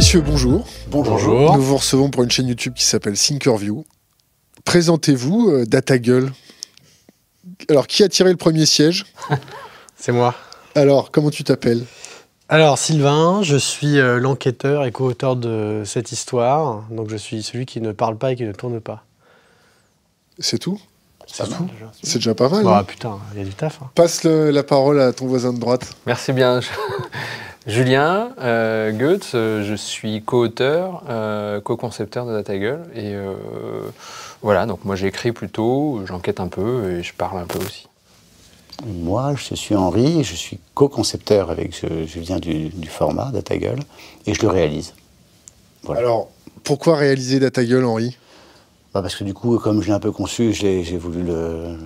Messieurs, bonjour. Bonjour. Nous vous recevons pour une chaîne YouTube qui s'appelle Thinkerview. Présentez-vous, euh, DataGull. Alors, qui a tiré le premier siège C'est moi. Alors, comment tu t'appelles? Alors, Sylvain, je suis euh, l'enquêteur et co-auteur de cette histoire. Donc, je suis celui qui ne parle pas et qui ne tourne pas. C'est tout? C'est tout C'est déjà pas mal. Bah, hein putain, il y a du taf. hein. Passe le- la parole à ton voisin de droite. Merci bien. Julien euh, Goetz, euh, je suis co-auteur, euh, co-concepteur de DataGull. Et euh, voilà, donc moi j'écris plutôt, j'enquête un peu et je parle un peu aussi. Moi, je suis Henri, je suis co-concepteur avec Julien du, du format DataGull et je le réalise. Voilà. Alors, pourquoi réaliser DataGull, Henri? Bah, parce que du coup, comme je l'ai un peu conçu, j'ai voulu le,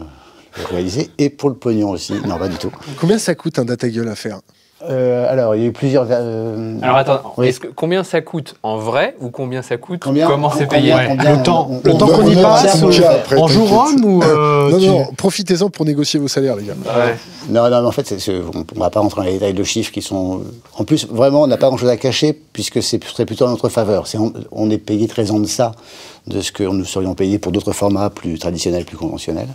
le réaliser et pour le pognon aussi. Non, pas du tout. Combien ça coûte un DataGull à faire? Euh, alors, il y a eu plusieurs. euh, Alors attends, Oui. est-ce que, combien ça coûte en vrai ou combien ça coûte Combien- Comment c'est combien- payé Ouais, combien le temps, on- le on- temps on- qu'on y passe, en t'inquiète. jour-homme ou euh, Non, tu- non, profitez-en pour négocier vos salaires, les gars. Ouais. Non, non, mais en fait, c'est- c'est- on ne va pas rentrer dans les détails de chiffres qui sont. En plus, vraiment, on n'a pas grand-chose à cacher puisque c'est serait plutôt en notre faveur. C'est- on, on est payé très en deçà de ce que nous serions payés pour d'autres formats plus traditionnels, plus conventionnels.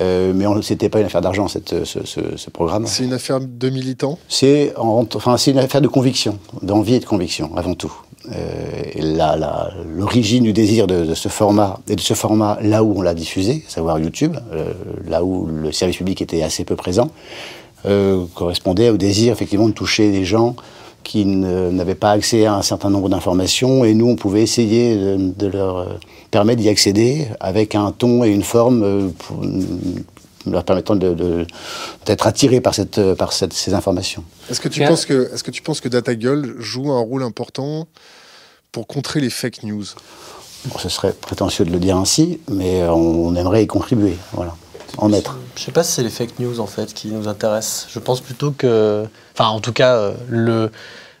Euh, mais ce n'était pas une affaire d'argent, cette- ce, ce- ce programme. C'est une affaire de militants. C'est en- enfin, une affaire de conviction, d'envie et de conviction, avant tout. Euh, L'origine du désir de, de ce format, et de ce format là où on l'a diffusé, à savoir YouTube, euh, là où le service public était assez peu présent, euh, correspondait au désir effectivement de toucher des gens qui n'avaient pas accès à un certain nombre d'informations, et nous, on pouvait essayer de, de leur euh, permettre d'y accéder avec un ton et une forme euh, pour- leur permettant de- de- d'être attirés par, cette, euh, par cette- ces informations. Est-ce que, tu penses que, est-ce que tu penses que DataGull joue un rôle important pour contrer les fake news? Bon, ce serait prétentieux de le dire ainsi, mais euh, on, aimerait y contribuer, voilà, en être. Je sais pas si c'est les fake news en fait qui nous intéressent. Je pense plutôt que, enfin en tout cas, euh, le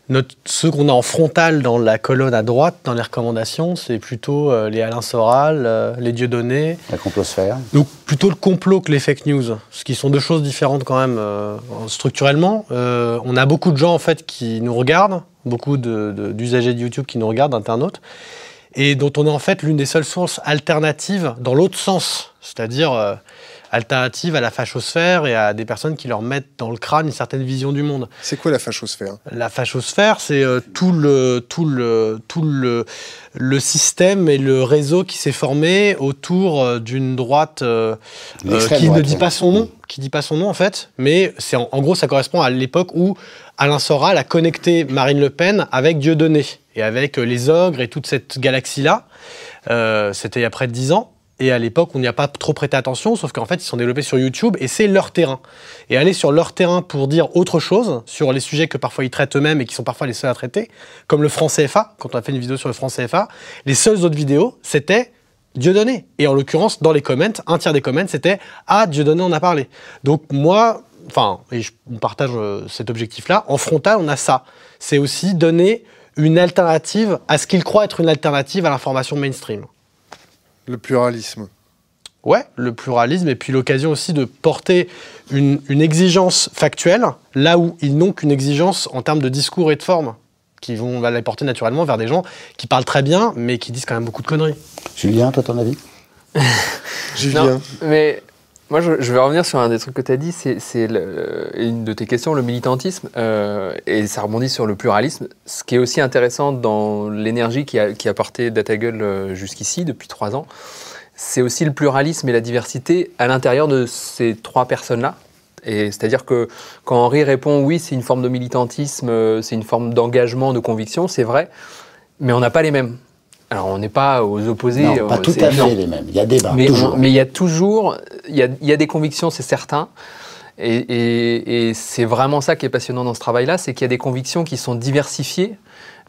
notre, ceux qu'on a en frontal dans la colonne à droite dans les recommandations, c'est plutôt euh, les Alain Soral, euh, les Dieudonné. La complosphère. Donc plutôt le complot que les fake news, ce qui sont deux choses différentes quand même euh, structurellement. Euh, on a beaucoup de gens en fait qui nous regardent, beaucoup de- de- d'usagers de, YouTube qui nous regardent, internautes, et dont on est en fait l'une des seules sources alternatives dans l'autre sens, c'est-à-dire euh, alternative à la fachosphère et à des personnes qui leur mettent dans le crâne une certaine vision du monde. C'est quoi la fachosphère? La fachosphère, c'est euh, tout le tout le tout le le système et le réseau qui s'est formé autour euh, d'une droite euh, euh, qui ne dit pas son nom, qui dit pas son nom en fait, mais c'est en, en gros ça correspond à l'époque où Alain Soral a connecté Marine Le Pen avec Dieudonné et avec les ogres et toute cette galaxie là. C'était il y a près de 10 ans. Et à l'époque, on n'y a pas trop prêté attention, sauf qu'en fait, ils sont développés sur YouTube et c'est leur terrain. Et aller sur leur terrain pour dire autre chose sur les sujets que parfois ils traitent eux-mêmes et qui sont parfois les seuls à traiter, comme le franc CFA, quand on a fait une vidéo sur le franc CFA, les seules autres vidéos, c'était Dieudonné. Et en l'occurrence, dans les comments, un tiers des comments, c'était Ah, Dieudonné en a parlé. Donc moi, enfin, et je partage euh, cet objectif-là, en frontal, on a ça. C'est aussi donner une alternative à ce qu'ils croient être une alternative à l'information mainstream. Le pluralisme. Ouais, le pluralisme et puis l'occasion aussi de porter une, une exigence factuelle là où ils n'ont qu'une exigence en termes de discours et de forme qui vont va les porter naturellement vers des gens qui parlent très bien mais qui disent quand même beaucoup de conneries. Julien, toi, ton avis? Julien. Non, mais moi, je, je vais revenir sur un des trucs que tu as dit, c'est le- une de tes questions, le militantisme, euh, et ça rebondit sur le pluralisme. Ce qui est aussi intéressant dans l'énergie qui a, qui a porté DataGull euh, jusqu'ici, depuis trois ans, c'est aussi le pluralisme et la diversité à l'intérieur de ces trois personnes-là. C'est-à-dire que quand Henri répond oui, c'est une forme de militantisme, euh, c'est une forme d'engagement, de conviction, c'est vrai, mais on n'a pas les mêmes. Alors on n'est pas aux opposés. Non, pas euh, tout à fait les mêmes. Il y a débat, Mais toujours. mais il y a toujours, il y a, il y a des convictions, c'est certain. Et, et- et c'est vraiment ça qui est passionnant dans ce travail-là, c'est qu'il y a des convictions qui sont diversifiées.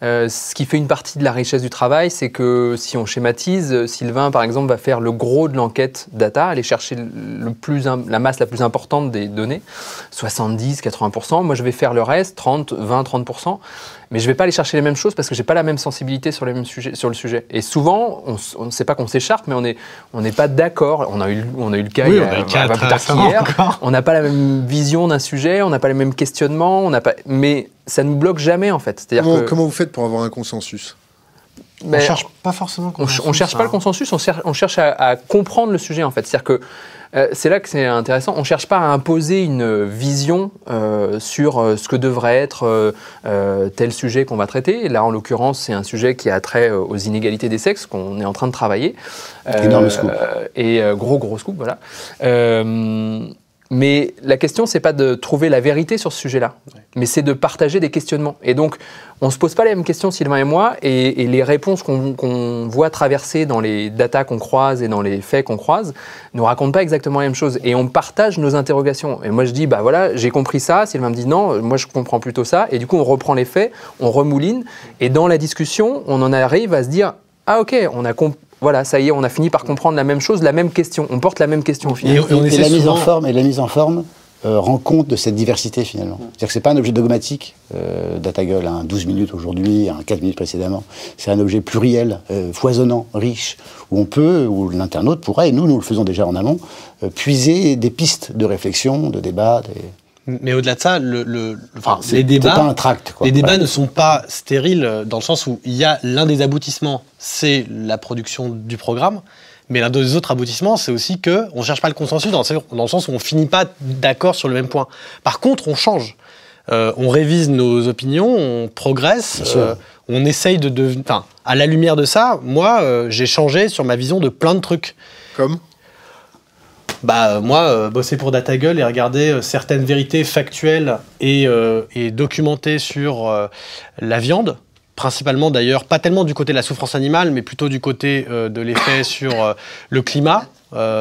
Euh, ce qui fait une partie de la richesse du travail, c'est que si on schématise, Sylvain, par exemple, va faire le gros de l'enquête data, aller chercher le plus, la masse la plus importante des données, 70, 80%. Moi, je vais faire le reste, 30, 20, 30%. Mais je vais pas aller chercher les mêmes choses parce que j'ai pas la même sensibilité sur, les mêmes sujets, sur le sujet. Et souvent, on ne sait pas qu'on s'écharpe, mais on n'est on n'est pas d'accord. On, a eu- on a eu le cas Oui, on a eu le cas plus tard qu'hier. On n'a pas la même vision d'un sujet, on n'a pas les mêmes questionnements, on n'a pas. Mais ça nous bloque jamais en fait. C'est-à-dire Comment, que comment vous faites pour avoir un consensus? Ben, on cherche pas forcément. on, ch- consensus, on cherche pas hein. le consensus, on cherche, on cherche à, à comprendre le sujet en fait. C'est-à-dire que euh, c'est là que c'est intéressant. On cherche pas à imposer une vision euh, sur euh, ce que devrait être euh, tel sujet qu'on va traiter. Là, en l'occurrence, c'est un sujet qui a trait aux inégalités des sexes qu'on est en train de travailler. Énorme scoop. Et gros gros scoop, voilà. Mais la question, c'est pas de trouver la vérité sur ce sujet-là, mais c'est de partager des questionnements. Et donc, on se pose pas les mêmes questions, Sylvain et moi, et, et les réponses qu'on qu'on voit traverser dans les datas qu'on croise et dans les faits qu'on croise nous racontent pas exactement la même chose. Et on partage nos interrogations. Et moi, je dis, bah voilà, j'ai compris ça. Sylvain me dit non, moi je comprends plutôt ça. Et du coup, on reprend les faits, on remouline, et dans la discussion, on en arrive à se dire, ah ok, on a compris. Voilà, ça y est, on a fini par comprendre la même chose, la même question. On porte la même question au final. Et, et on Et la mise en forme, et la mise en forme euh, rend compte de cette diversité finalement. C'est-à-dire que c'est pas un objet dogmatique. Euh, Datagirl a un 12 minutes aujourd'hui, un 4 minutes précédemment. C'est un objet pluriel, euh, foisonnant, riche, où on peut, où l'internaute pourrait, et nous, nous le faisons déjà en amont, euh, puiser des pistes de réflexion, de débat. Des... Mais au-delà de ça, le, le- enfin, C'est- les débats, pas un tract. Quoi. les débats Voilà. ne sont pas stériles dans le sens où il y a l'un des aboutissements, c'est la production du programme. Mais l'un des autres aboutissements, c'est aussi que on cherche pas le consensus dans le, dans le sens où on finit pas d'accord sur le même point. Par contre, on change. Euh, on révise nos opinions, on progresse, euh, on essaye de devenir. Enfin, à la lumière de ça, moi, euh, j'ai changé sur ma vision de plein de trucs. Comme? Bah euh, moi, euh, bosser pour DataGull et regarder euh, certaines vérités factuelles et, documentées sur la viande, principalement d'ailleurs, pas tellement du côté de la souffrance animale, mais plutôt du côté de l'effet sur le climat,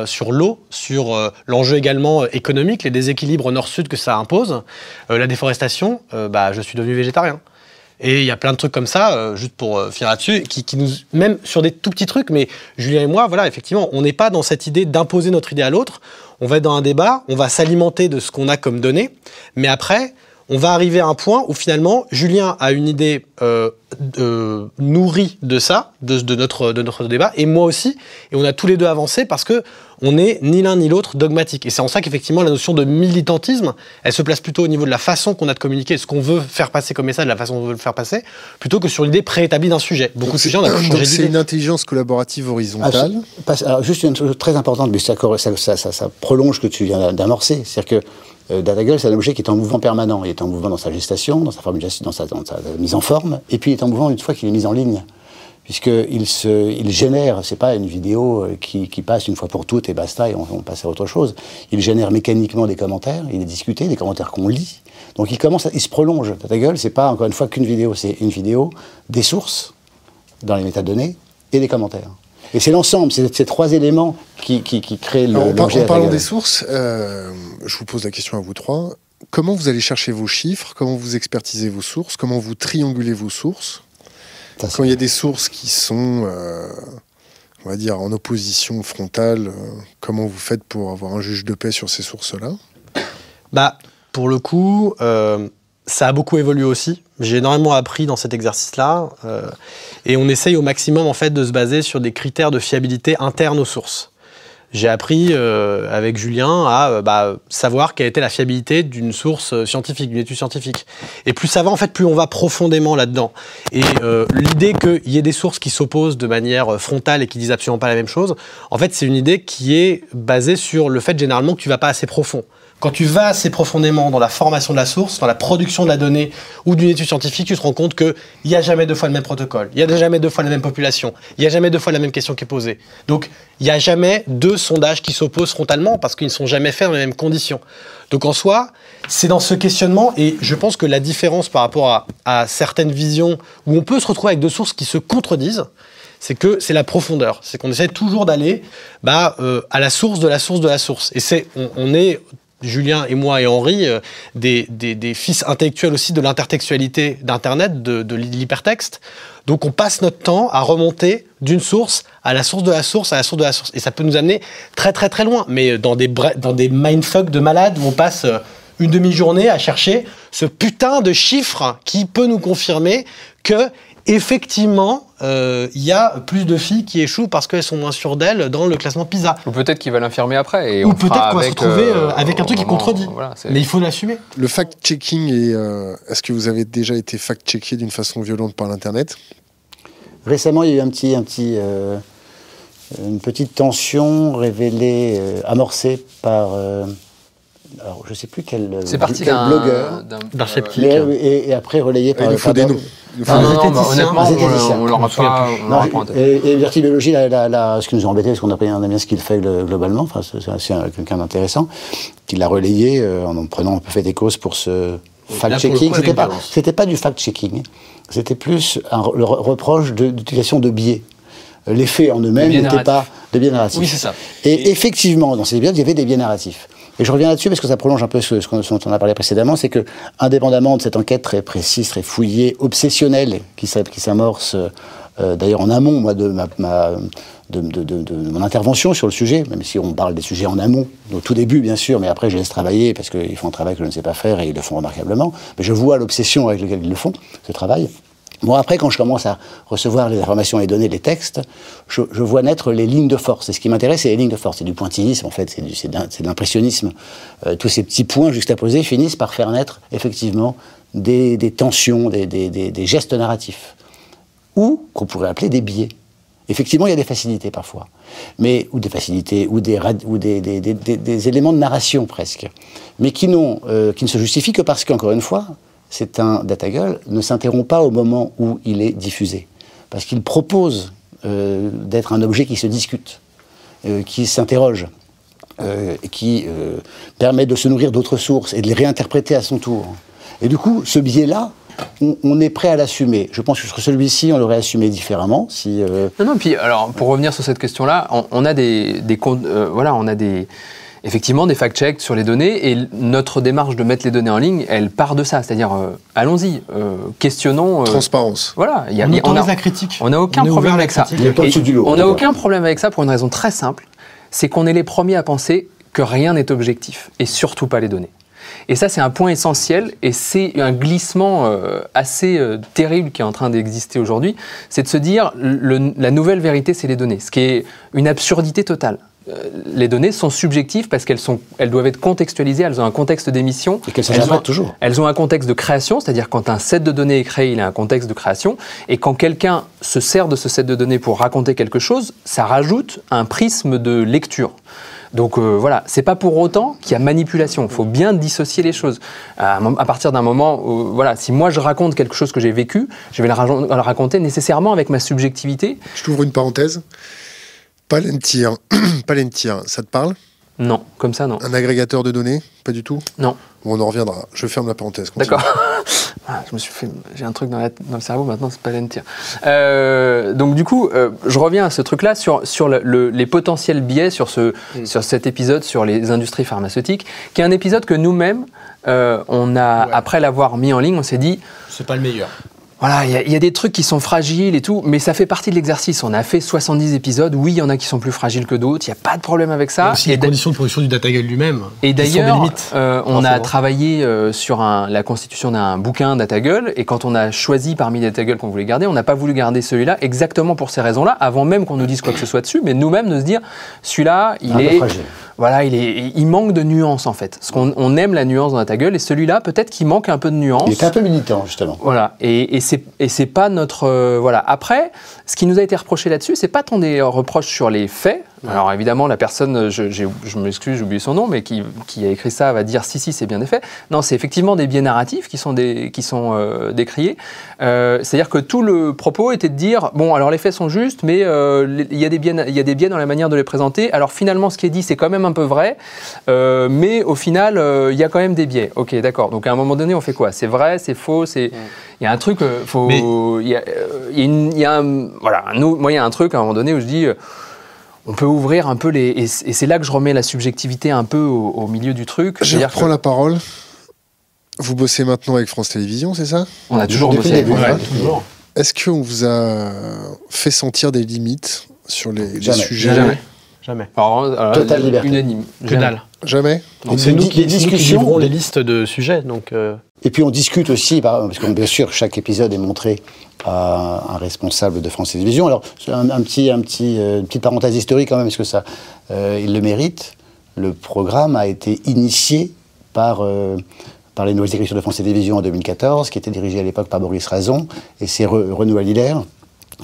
sur l'eau, sur l'enjeu également économique, les déséquilibres nord-sud que ça impose, la déforestation, bah, je suis devenu végétarien. Et il y a plein de trucs comme ça, euh, juste pour euh, finir là-dessus, qui, qui nous, même sur des tout petits trucs, mais Julien et moi, voilà, effectivement, on n'est pas dans cette idée d'imposer notre idée à l'autre. On va être dans un débat, on va s'alimenter de ce qu'on a comme données, mais après, on va arriver à un point où finalement, Julien a une idée euh, euh, nourrie de ça, de, de notre, de notre débat, et moi aussi, et on a tous les deux avancé parce que on n'est ni l'un ni l'autre dogmatique. Et c'est en ça qu'effectivement, la notion de militantisme, elle se place plutôt au niveau de la façon qu'on a de communiquer, ce qu'on veut faire passer comme message, la façon dont on veut le faire passer, plutôt que sur l'idée préétablie d'un sujet. Beaucoup de sujets, on a pu c'est- une intelligence collaborative horizontale. Alors, juste une chose très importante, mais ça, ça, ça- ça- ça prolonge ce que tu viens d'amorcer. C'est-à-dire que euh, DataGull, c'est un objet qui est en mouvement permanent. Il est en mouvement dans sa gestation, dans sa formulation, dans sa, dans sa mise en forme, et puis il est en mouvement une fois qu'il est mis en ligne. Puisqu'il se, il génère, c'est pas une vidéo euh, qui, qui passe une fois pour toutes et basta et on, on passe à autre chose. Il génère mécaniquement des commentaires, il est discuté, des commentaires qu'on lit. Donc il commence, à- il se prolonge. DataGull, c'est pas encore une fois qu'une vidéo, c'est une vidéo, des sources dans les métadonnées et des commentaires. Et c'est l'ensemble, c'est ces trois éléments qui, qui, qui créent le- Alors, en, en parlant des sources, euh, je vous pose la question à vous trois. Comment vous allez chercher vos chiffres? Comment vous expertisez vos sources? Comment vous triangulez vos sources? Quand il y a des sources qui sont, euh, on va dire, en opposition frontale, euh, comment vous faites pour avoir un juge de paix sur ces sources-là? Bah, pour le coup, euh, ça a beaucoup évolué aussi. J'ai énormément appris dans cet exercice-là. euh, et on essaye au maximum, en fait, de se baser sur des critères de fiabilité internes aux sources. J'ai appris euh, avec Julien à euh, bah, savoir quelle était la fiabilité d'une source euh, scientifique, d'une étude scientifique. Et plus ça va, en fait, plus on va profondément là-dedans. Et euh, l'idée qu'il y ait des sources qui s'opposent de manière euh, frontale et qui disent absolument pas la même chose, en fait, c'est une idée qui est basée sur le fait généralement que tu vas pas assez profond. Quand tu vas assez profondément dans la formation de la source, dans la production de la donnée ou d'une étude scientifique, tu te rends compte qu'il n'y a jamais deux fois le même protocole, il n'y a jamais deux fois la même population, il n'y a jamais deux fois la même question qui est posée. Donc, il n'y a jamais deux sondages qui s'opposent frontalement parce qu'ils ne sont jamais faits dans les mêmes conditions. Donc, en soi, c'est dans ce questionnement, et je pense que la différence par rapport à, certaines visions où on peut se retrouver avec deux sources qui se contredisent, c'est que c'est la profondeur. C'est qu'on essaie toujours d'aller bah, euh, à la source de la source de la source. Et c'est, on est, Julien et moi et Henri, euh, des, fils intellectuels aussi de l'intertextualité d'Internet, de, de l'hypertexte. Donc on passe notre temps à remonter d'une source à la source de la source à la source de la source. Et ça peut nous amener très très très loin, mais dans des, dans des de malades on passe euh, une demi-journée à chercher ce putain de chiffre qui peut nous confirmer que effectivement, euh, il y a plus de filles qui échouent parce qu'elles sont moins sûres d'elles dans le classement PISA. Ou peut-être qu'il va l'infirmer après. Et Ou on peut-être qu'on va se retrouver euh, euh, avec un truc qui contredit. voilà, Mais il faut l'assumer. Le fact-checking, est, euh, est-ce que vous avez déjà été fact-checké d'une façon violente par l'Internet? Récemment, il y a eu un petit, un petit, euh, une petite tension révélée, euh, amorcée par, euh, alors je sais plus quel, C'est parti quel d'un blogueur, d'un- ouais, sceptique. euh, et, et après relayé par Il nous faut des noms. Non, des non, noms. non, honnêtement, Un on en tête. et, et Bertie Biologie, la, la, la- ce qui nous a embêté, parce qu'on a, on a bien ce qu'il fait glo- globalement, enfin, c'est c'est- c'est un- quelqu'un d'intéressant, qui l'a relayé euh, en en prenant un peu fait des causes pour ce fact-checking. C'était pas, c'était pas du fact-checking, c'était plus un, le re- reproche de- d'utilisation de biais. Euh, Les faits en eux-mêmes biais n'étaient pas de biais narratifs. Oui, c'est ça. Et, effectivement, dans ces épisodes, il y avait des biais narratifs. Et je reviens là-dessus parce que ça prolonge un peu ce, ce dont on a parlé précédemment, c'est que, indépendamment de cette enquête très précise, très fouillée, obsessionnelle, qui, s'a- qui s'amorce euh, d'ailleurs en amont moi, de- de mon intervention sur le sujet, même si on parle des sujets en amont, au tout début bien sûr, mais après je laisse travailler parce qu'ils font un travail que je ne sais pas faire et ils le font remarquablement. Mais je vois l'obsession avec laquelle ils le font, ce travail. Moi, après, quand je commence à recevoir les informations, les données, les textes, je, je vois naître les lignes de force. Et ce qui m'intéresse, c'est les lignes de force. C'est du pointillisme, en fait, c'est de l'impressionnisme. Euh, tous ces petits points juxtaposés finissent par faire naître, effectivement, des, des tensions, des, des- des- gestes narratifs. Ou qu'on pourrait appeler des biais. Effectivement, il y a des facilités parfois. Mais, ou des facilités, ou des, ou éléments de narration presque. Mais qui, euh, qui ne se justifient que parce qu'encore une fois, c'est un data gueule ne s'interrompt pas au moment où il est diffusé. Parce qu'il propose euh, d'être un objet qui se discute, euh, qui s'interroge, euh, qui permet de se nourrir d'autres sources et de les réinterpréter à son tour. Et du coup, ce biais-là, on, est prêt à l'assumer. Je pense que celui-ci, on l'aurait assumé différemment. Si, Non, non, puis alors, pour revenir sur cette question-là, on, on a des, des voilà, on a des, effectivement des fact-checks sur les données et notre démarche de mettre les données en ligne, elle part de ça. C'est-à-dire, euh, allons-y, euh, questionnons. euh, Transparence. voilà, il y a- On y a- on a- la critique. on n'a aucun On est problème avec ça. Il pas du lot, on n'a aucun problème avec ça pour une raison très simple, c'est qu'on est les premiers à penser que rien n'est objectif, et surtout pas les données. Et ça, c'est un point essentiel, et c'est un glissement euh, assez euh, terrible qui est en train d'exister aujourd'hui, c'est de se dire, le- la nouvelle vérité, c'est les données, ce qui est une absurdité totale. Euh, Les données sont subjectives parce qu'elles sont, elles doivent être contextualisées, elles ont un contexte d'émission. Et qu'elles Elles ont- toujours. elles ont un contexte de création, c'est-à-dire quand un set de données est créé, il a un contexte de création. Et quand quelqu'un se sert de ce set de données pour raconter quelque chose, ça rajoute un prisme de lecture. Donc euh, voilà, c'est pas pour autant qu'il y a manipulation. Il faut bien dissocier les choses. À, à partir d'un moment, où, voilà, si moi je raconte quelque chose que j'ai vécu, je vais le raconter nécessairement avec ma subjectivité. Je t'ouvre une parenthèse. Palantir. Palantir, ça te parle? Non, comme ça non. Un agrégateur de données? Pas du tout? Non. Bon, on en reviendra. Je ferme la parenthèse. D'accord. Ah, je me suis fait, j'ai un truc dans, la- dans le cerveau maintenant, c'est pas Palantir. Euh, donc du coup, euh, je reviens à ce truc-là sur, sur le- le- les potentiels biais sur, ce, sur cet épisode sur les industries pharmaceutiques, qui est un épisode que nous-mêmes, euh, on a, Ouais. après l'avoir mis en ligne, on s'est dit, C'est pas le meilleur. Voilà, il y, a- il y a des trucs qui sont fragiles et tout, mais ça fait partie de l'exercice. On a fait 70 épisodes, oui, il y en a qui sont plus fragiles que d'autres, il n'y a pas de problème avec ça. Aussi Et les conditions de production du datagal lui-même. et d'ailleurs, euh, on a travaillé euh, sur un- la constitution d'un bouquin DataGull, et quand on a choisi parmi les DataGull qu'on voulait garder, on n'a pas voulu garder celui-là exactement pour ces raisons-là, avant même qu'on nous dise quoi que ce soit dessus, mais nous-mêmes de se dire, celui-là, il un peu est, fragile. voilà, il est, il manque de nuances en fait. Parce qu'on on aime la nuance dans DataGull, et celui-là, peut-être qu'il manque un peu de nuance. Il était un peu militant, justement. Voilà, et, et et c'est pas notre euh, voilà. Après, ce qui nous a été reproché là-dessus, c'est pas tant des reproches sur les faits. Alors évidemment, la personne, je, j'ai- je m'excuse, j'ai oublié son nom, mais qui, qui a écrit ça va dire si si c'est bien des faits. Non, c'est effectivement des biais narratifs qui sont des qui sont euh, décriés. Euh, C'est-à-dire que tout le propos était de dire bon, alors les faits sont justes, mais euh, il y a des biais il y a des biais dans la manière de les présenter. Alors finalement, ce qui est dit, c'est quand même un peu vrai, euh, mais au final, euh, il y a quand même des biais. Ok, d'accord. Donc à un moment donné, on fait quoi? C'est vrai, c'est faux, c'est il y a un truc, euh, faut, Mais- y a, euh, il y a une- il y a un, voilà, un moi il y a un truc à un moment donné où je dis, euh, on peut ouvrir un peu les, et c'est là que je remets la subjectivité un peu au, au milieu du truc. Je reprends que la parole. Vous bossez maintenant avec France Télévisions, c'est ça? On a toujours bossé avec toujours. Est-ce qu'on vous a fait sentir des limites sur les, les sujets? Jamais. Jamais. Alors, alors, Totale liberté. Unanime. Que Jamais. dalle. Jamais Les- C'est nous, nous qui discussions- les listes de sujets. Donc, euh, Et puis on discute aussi, par- parce que bien sûr, chaque épisode est montré à un responsable de France Télévisions. Alors, un, un petit, un petit, euh, une petite parenthèse historique quand même, parce que ça, euh, il le mérite. Le programme a été initié par, euh, par les nouvelles écritures de France Télévisions en 2014, qui était dirigé à l'époque par Boris Razon, et c'est Re- Renaud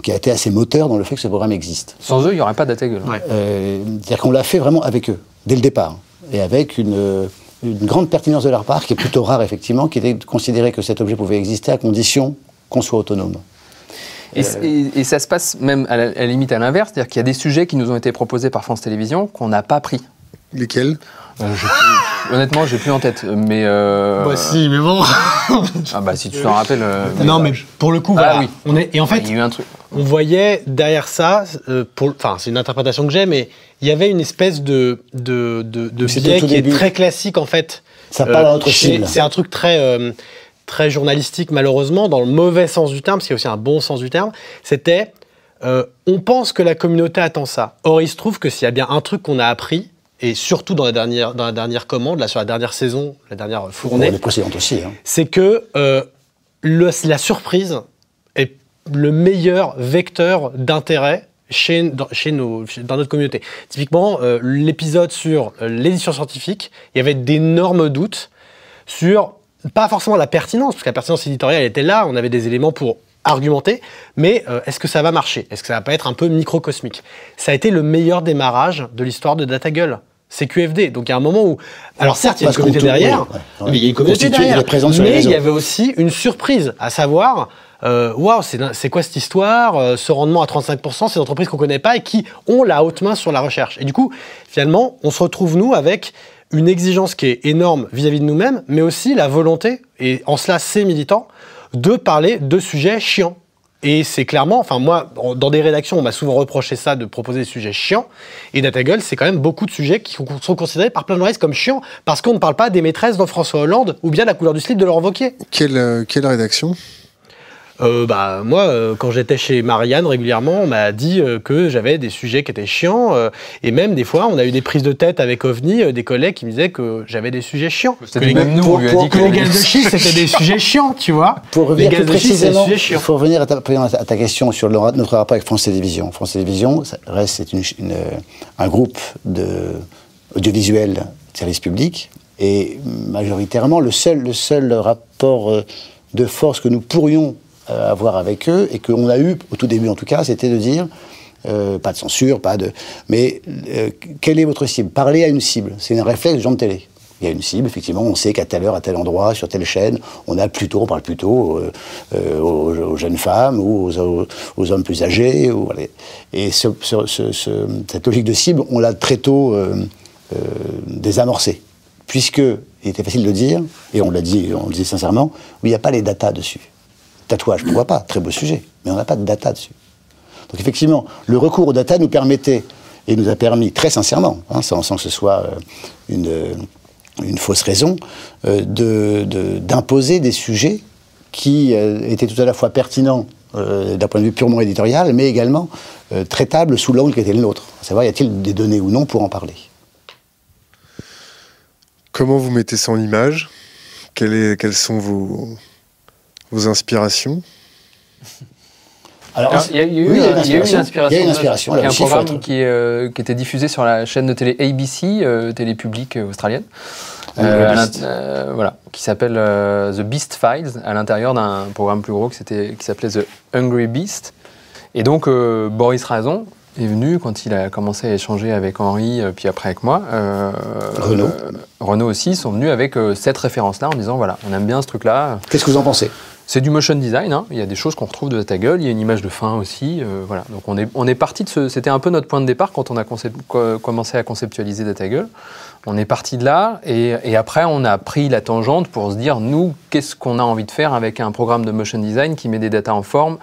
Qui a été assez moteur dans le fait que ce programme existe. Sans eux, il n'y aurait pas Data Gueule. Ouais. Euh, C'est-à-dire qu'on l'a fait vraiment avec eux, dès le départ, et avec une, euh, une grande pertinence de leur part, qui est plutôt rare effectivement, qui était de considérer que cet objet pouvait exister à condition qu'on soit autonome. Et, et- et ça se passe même à la, à la limite à l'inverse, c'est-à-dire qu'il y a des sujets qui nous ont été proposés par France Télévisions qu'on n'a pas pris. Lesquels Euh, je- honnêtement, j'ai plus en tête, mais. euh, Bah si, mais bon. Ah bah si tu t'en rappelles. euh, non, mais pour le coup, Ah voilà. oui. On est, et en fait, il y a eu un truc. on voyait derrière ça, euh, pour- enfin c'est une interprétation que j'ai, mais il y avait une espèce de, de, de, de biais qui début. est très classique en fait. Ça parle à notre cible. C'est un truc très, euh, très journalistique malheureusement, dans le mauvais sens du terme, parce qu'il y a aussi un bon sens du terme. C'était, euh, on pense que la communauté attend ça. Or il se trouve que s'il y a bien un truc qu'on a appris, et surtout dans la dernière, dans la dernière commande, là sur la dernière saison, la dernière Bon, fournée, les précédentes aussi. hein. c'est que euh, le- la surprise est le meilleur vecteur d'intérêt chez, dans, chez nos, chez- dans notre communauté. Typiquement, euh, l'épisode sur euh, l'édition scientifique, il y avait d'énormes doutes sur, pas forcément la pertinence, parce que la pertinence éditoriale était là, on avait des éléments pour argumenter, mais euh, est-ce que ça va marcher? Est-ce que ça va pas être un peu microcosmique? Ça a été le meilleur démarrage de l'histoire de DataGull. C'est QFD. Donc il y a un moment où. Alors certes, il y a une communauté derrière, oui, ouais, ouais. mais il y a une communauté derrière. mais il y avait aussi une surprise, à savoir, euh, waouh, c'est c'est quoi cette histoire? Euh, Ce rendement à 35%, c'est entreprises qu'on connaît pas et qui ont la haute main sur la recherche. Et du coup, finalement, on se retrouve, nous, avec une exigence qui est énorme vis-à-vis de nous-mêmes, mais aussi la volonté, et en cela c'est militant, de parler de sujets chiants. Et c'est clairement, enfin moi, dans des rédactions, on m'a souvent reproché ça de proposer des sujets chiants. Et DataGull, c'est quand même beaucoup de sujets qui sont considérés par plein de journalistes comme chiants, parce qu'on ne parle pas des maîtresses de François Hollande ou bien la couleur du slip de Laurent Wauquiez. quelle, euh, quelle rédaction? Euh, bah, moi, euh, quand j'étais chez Marianne régulièrement, on m'a dit euh, que j'avais des sujets qui étaient chiants. euh, et même des fois, on a eu des prises de tête avec OVNI, euh, des collègues qui me disaient que j'avais des sujets chiants. C'était Que les, même nous, on lui a pour- dit que que les gaz de schiste, c'était des sujets chiants, tu vois. Pour les revenir gaz plus de schiste, c'est des précisément, sujets il chiants. faut revenir à ta, à ta question sur le- notre rapport avec France Télévisions. France Télévisions ça reste c'est une- une, un groupe de audiovisuel de service public et majoritairement le seul, le seul rapport de force que nous pourrions euh, avoir avec eux et qu'on a eu au tout début en tout cas, c'était de dire euh, pas de censure, pas de. Mais euh, quelle est votre cible? Parler à une cible, c'est un réflexe de gens de télé. Il y a une cible, effectivement, on sait qu'à telle heure, à tel endroit, sur telle chaîne, on a plutôt, on parle plutôt aux, jeunes femmes ou aux, hommes plus âgés. Et ce- ce- ce- ce- cette logique de cible, on l'a très tôt désamorcée. Puisque, il était facile de dire, et on l'a dit, on le dit sincèrement, oui, il n'y a pas les datas dessus. Tatouage, pourquoi pas Très beau sujet, mais on n'a pas de data dessus. Donc effectivement, le recours aux data nous permettait, et nous a permis très sincèrement, hein, sans, sans que ce soit euh, une, euh, une fausse raison, euh, d'imposer des sujets qui étaient tout à la fois pertinents d'un point de vue purement éditorial, mais également euh, traitables sous l'angle qui était le nôtre. À savoir, y a-t-il des données ou non pour en parler? Comment vous mettez ça en image? Quelle est- Quelles sont vos, vos inspirations Alors, Alors, il y a eu, oui, il y a une il y a eu une inspiration. Il y a une de- inspiration, qui est là un programme qui, euh, qui était diffusé sur la chaîne de télé ABC, euh, télé publique euh, australienne. Euh, euh, voilà, qui s'appelle euh, The Beast Files, à l'intérieur d'un programme plus gros qui, s'appelait The Hungry Beast. Et donc, euh, Boris Razon est venu quand il a commencé à échanger avec Henri, puis après avec moi. euh, Renaud. euh, Renaud aussi sont venus avec euh, cette référence-là en disant voilà, on aime bien ce truc-là. Qu'est-ce que vous en pensez? C'est du motion design, hein. il y a des choses qu'on retrouve de ta il y a une image de fin aussi. euh, voilà. Donc on est, on est parti de ce. C'était un peu notre point de départ quand on a commencé à conceptualiser Data. On est parti de là et, après on a pris la tangente pour se dire nous, qu'est-ce qu'on a envie de faire avec un programme de motion design qui met des datas en forme,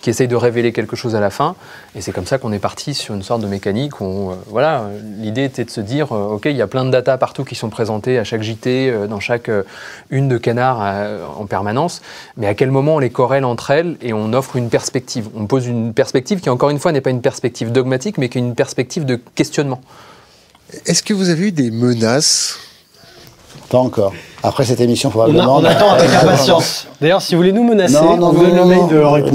qui essaye de révéler quelque chose à la fin. Et c'est comme ça qu'on est parti sur une sorte de mécanique où, euh, voilà, l'idée était de se dire, euh, ok, il y a plein de datas partout qui sont présentées à chaque JT, euh, dans chaque une de canard en permanence, mais à quel moment on les corrèle entre elles et on offre une perspective? On pose une perspective qui, encore une fois, n'est pas une perspective dogmatique, mais qui est une perspective de questionnement. Est-ce que vous avez eu des menaces? Pas encore. Après cette émission, On, a- probablement. on attend avec impatience. D'ailleurs, si vous voulez nous menacer, Non, non, on non, donne le non, mail non. de Henri.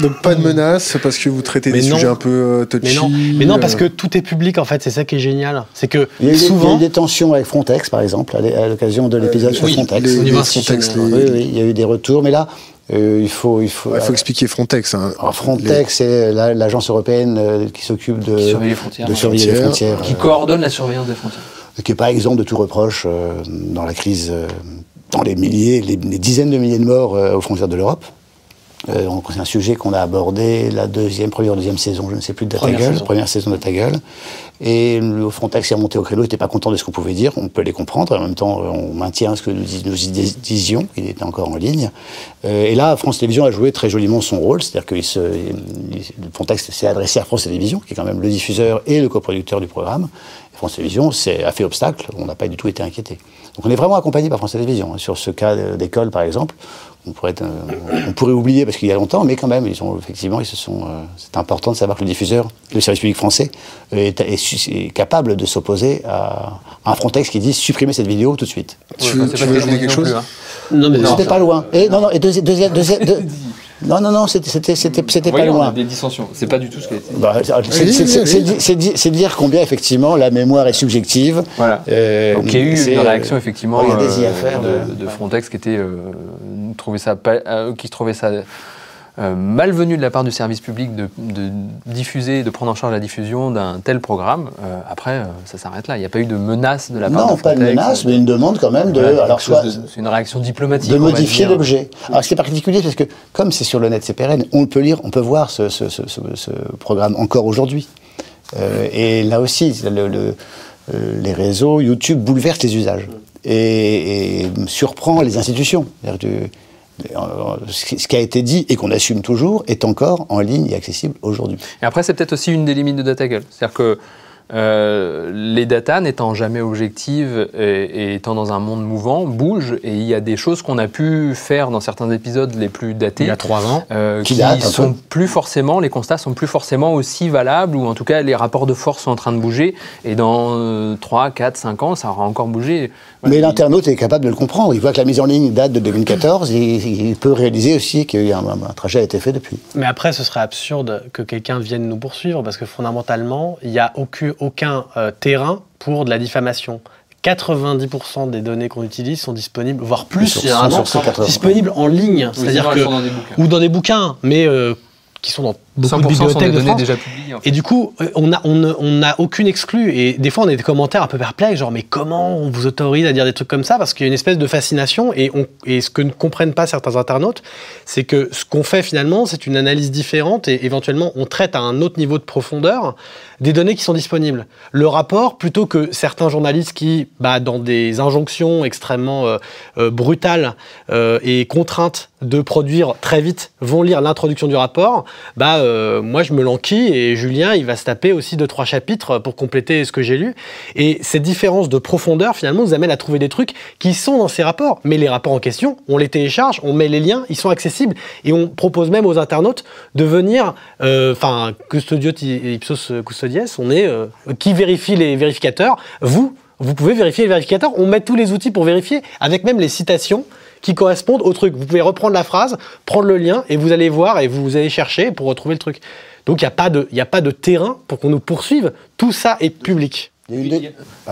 Donc pas de menaces parce que vous traitez Mais des non. sujets un peu euh, touchy. Mais non, mais non, parce euh, que tout est public en fait, c'est ça qui est génial. C'est que Il y, a eu des, il y a souvent, eu des tensions avec Frontex, par exemple, à l'occasion de l'épisode sur oui, Frontex. les- les Frontex, Oui, oui, il y a eu des retours, mais là, euh, il faut, il faut. Il faut expliquer Frontex. hein. Alors, Frontex, c'est la- l'agence européenne euh, qui s'occupe de, Qui surveille les frontières. de surveiller les Frontières. Qui coordonne la surveillance des frontières. euh, qui n'est pas exempt de tout reproche euh, dans la crise, euh, dans les milliers, les, les dizaines de milliers de morts euh, aux frontières de l'Europe. Euh, c'est un sujet qu'on a abordé la deuxième, première ou deuxième saison, je ne sais plus, de Ta Première Gueule, saison. première saison de Ta Gueule. Et le Frontex est remonté au créneau, n'était pas content de ce qu'on pouvait dire, on peut les comprendre, en même temps on maintient ce que nous, dis- nous dis- disions, il était encore en ligne. Euh, et là, France Télévisions a joué très joliment son rôle, c'est-à-dire que le Frontex s'est adressé à France Télévisions, qui est quand même le diffuseur et le coproducteur du programme. France Télévisions a fait obstacle, on n'a pas du tout été inquiété. Donc on est vraiment accompagné par France Télévisions. hein. Sur ce cas euh, d'école, par exemple, on pourrait, être, euh, on pourrait oublier parce qu'il y a longtemps, mais quand même, ils ont, effectivement, ils se sont, euh, c'est important de savoir que le diffuseur, le service public français, est, est su- est capable de s'opposer à, un Frontex qui dit supprimer cette vidéo tout de suite. Tu, Ouais, veux- tu ajouter quelque chose non plus, hein. non mais Non, C'était pas loin. Et non, non, et deuxième, deuxième, deuxième, deux- non, non, non, c'était, c'était, c'était, c'était pas on a loin. des dissensions. C'est pas du tout ce qui a été dit. Bah, c'est, dire combien effectivement la mémoire est subjective. Voilà. Euh, Donc il y a eu une réaction effectivement regardez-y euh, à faire de, de- de Frontex qui était ça euh, qui trouvait ça euh, malvenu de la part du service public de, de diffuser, de prendre en charge la diffusion d'un tel programme. Euh, après, ça s'arrête là. Il n'y a pas eu de menace de la part Non, de pas de menace, mais une demande quand même de, Voilà, alors soit de- une réaction diplomatique. de modifier l'objet. Alors c'est particulier parce que comme c'est sur le net, c'est pérenne, on peut lire, on peut voir ce, ce- ce- ce- ce programme encore aujourd'hui. Et là aussi, le- le- les réseaux, YouTube bouleversent les usages et, surprend les institutions. Euh, Ce qui ce qui a été dit et qu'on assume toujours est encore en ligne et accessible aujourd'hui. Et après, c'est peut-être aussi une des limites de DataGull. C'est-à-dire que euh, les data, n'étant jamais objectives et, et étant dans un monde mouvant, bougent. Et il y a des choses qu'on a pu faire dans certains épisodes les plus datés. il y a trois ans. euh, Qui qui sont plus forcément, les constats sont plus forcément aussi valables, ou en tout cas les rapports de force sont en train de bouger, et dans euh, 3, 4, 5 ans, ça aura encore bougé. Voilà. Mais l'internaute est capable de le comprendre. Il voit que la mise en ligne date de 2014 et il peut réaliser aussi qu'il y a un, un trajet a été fait depuis. Mais après, ce serait absurde que quelqu'un vienne nous poursuivre parce que fondamentalement, il n'y a aucun, aucun euh, terrain pour de la diffamation. 90% des données qu'on utilise sont disponibles, voire plus, Sur- généralement, sur ces 80. disponibles en ligne. Oui, C'est-à-dire que dans ou dans des bouquins, mais euh, qui sont dans beaucoup de 100% sont des bibliothèques de données France. déjà publiées. en fait. Et du coup, on n'a on on n'a aucune exclue. Et des fois, on a des commentaires un peu perplexes, genre, mais comment on vous autorise à dire des trucs comme ça? Parce qu'il y a une espèce de fascination. Et, on, et ce que ne comprennent pas certains internautes, c'est que ce qu'on fait finalement, c'est une analyse différente et éventuellement, on traite à un autre niveau de profondeur des données qui sont disponibles. Le rapport, plutôt que certains journalistes qui, bah, dans des injonctions extrêmement euh, euh, brutales euh, et contraintes de produire très vite, vont lire l'introduction du rapport, bah, euh, moi je me l'enquille et Julien il va se taper aussi deux trois chapitres pour compléter ce que j'ai lu. Et cette différence de profondeur finalement nous amène à trouver des trucs qui sont dans ces rapports. Mais les rapports en question, on les télécharge, on met les liens, ils sont accessibles et on propose même aux internautes de venir, euh, enfin custodiot ipsos custodies, on est euh, qui vérifie les vérificateurs, vous. Vous pouvez vérifier les vérificateurs. On met tous les outils pour vérifier, avec même les citations qui correspondent au truc. Vous pouvez reprendre la phrase, prendre le lien, et vous allez voir, et vous allez chercher pour retrouver le truc. Donc il n'y a, pas de- a pas de terrain pour qu'on nous poursuive. Tout ça est public. Il y a.